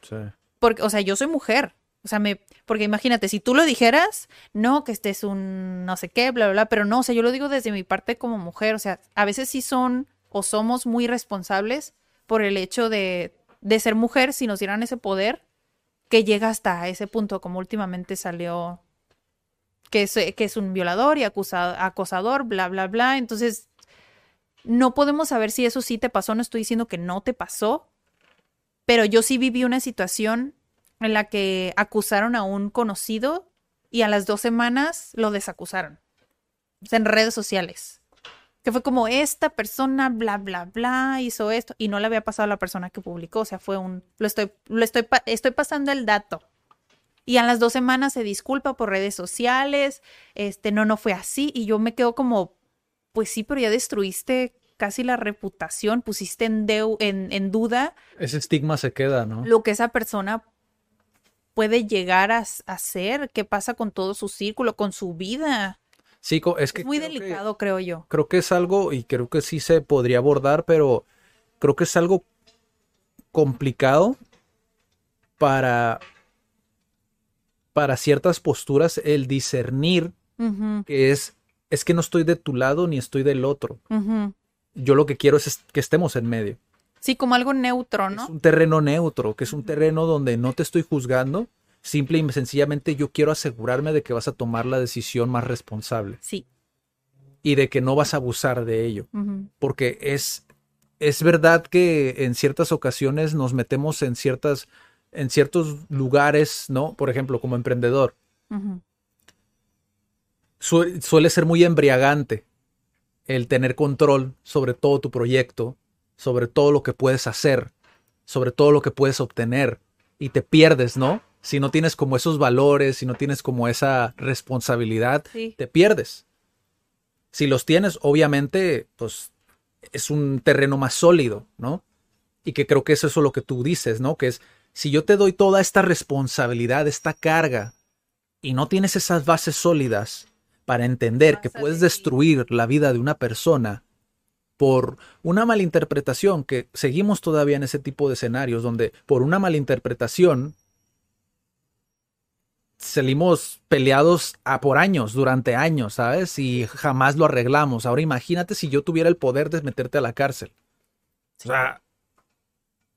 Sí. Porque, o sea, yo soy mujer. O sea, me, porque imagínate, si tú lo dijeras, no, que este es un no sé qué, bla, bla, bla, pero no, o sea, yo lo digo desde mi parte como mujer. O sea, a veces sí son o somos muy responsables por el hecho de, de ser mujer, si nos dieran ese poder, que llega hasta ese punto, como últimamente salió que es, que es un violador y acusado, acosador, bla, bla, bla. Entonces, no podemos saber si eso sí te pasó, no estoy diciendo que no te pasó, pero yo sí viví una situación en la que acusaron a un conocido y a las dos semanas lo desacusaron. En redes sociales. Que fue como esta persona, bla, bla, bla, hizo esto. Y no le había pasado a la persona que publicó. O sea, fue un. Lo estoy, lo estoy, estoy pasando el dato. Y a las dos semanas se disculpa por redes sociales. Este, no, no fue así. Y yo me quedo como, pues sí, pero ya destruiste casi la reputación, pusiste en, en, en duda. Ese estigma se queda, ¿no? Lo que esa persona puede llegar a, hacer, qué pasa con todo su círculo, con su vida. Sí, es que... Es muy delicado, creo yo. Creo que es algo, y creo que sí se podría abordar, pero creo que es algo complicado para, para ciertas posturas el discernir que es, es que no estoy de tu lado ni estoy del otro. Yo lo que quiero es que estemos en medio. Sí, como algo neutro, ¿no? Es un terreno neutro, que es un terreno donde no te estoy juzgando, simple y sencillamente yo quiero asegurarme de que vas a tomar la decisión más responsable. Sí. Y de que no vas a abusar de ello. Porque es, es verdad que en ciertas ocasiones nos metemos en ciertas, en ciertos lugares, ¿no? Por ejemplo, como emprendedor. suele ser muy embriagante el tener control sobre todo tu proyecto, sobre todo lo que puedes hacer, sobre todo lo que puedes obtener y te pierdes, ¿no? Si no tienes como esos valores, si no tienes como esa responsabilidad, te pierdes. Si los tienes, obviamente, pues es un terreno más sólido, ¿no? Y que creo que eso es lo que tú dices, ¿no? Que es, si yo te doy toda esta responsabilidad, esta carga, y no tienes esas bases sólidas para entender que puedes destruir la vida de una persona, por una malinterpretación, que seguimos todavía en ese tipo de escenarios donde por una malinterpretación salimos peleados a por años, durante años, ¿sabes? Y jamás lo arreglamos. Ahora imagínate si yo tuviera el poder de meterte a la cárcel. O sea,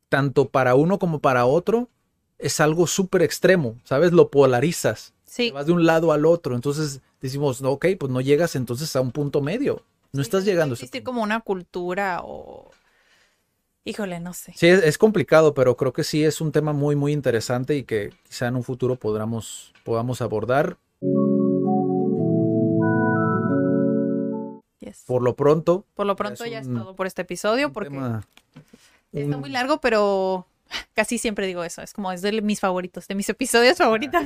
tanto para uno como para otro es algo súper extremo, ¿sabes? Lo polarizas. Sí. vas de un lado al otro. Entonces decimos, no, ok, pues no llegas entonces a un punto medio. No estás llegando. Existe como una cultura o... Híjole, no sé. Sí, es, complicado, pero creo que sí es un tema muy, muy interesante y que quizá en un futuro podamos, podamos abordar. Por lo pronto. Por lo pronto ya es, todo por este episodio, porque está muy largo, pero casi siempre digo eso. Es como es de mis favoritos, de mis episodios favoritos.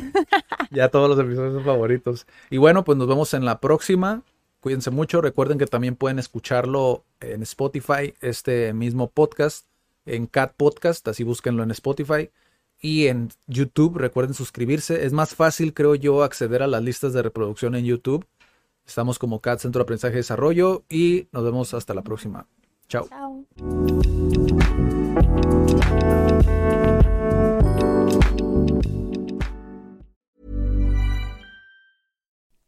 ya todos los episodios son favoritos. Y bueno, pues nos vemos en la próxima. Cuídense mucho. Recuerden que también pueden escucharlo en Spotify, este mismo podcast, en Cat Podcast, así búsquenlo en Spotify. Y en YouTube, recuerden suscribirse. Es más fácil, creo yo, acceder a las listas de reproducción en YouTube. Estamos como Cat Centro de Aprendizaje y Desarrollo y nos vemos hasta la próxima. Chao. Chao.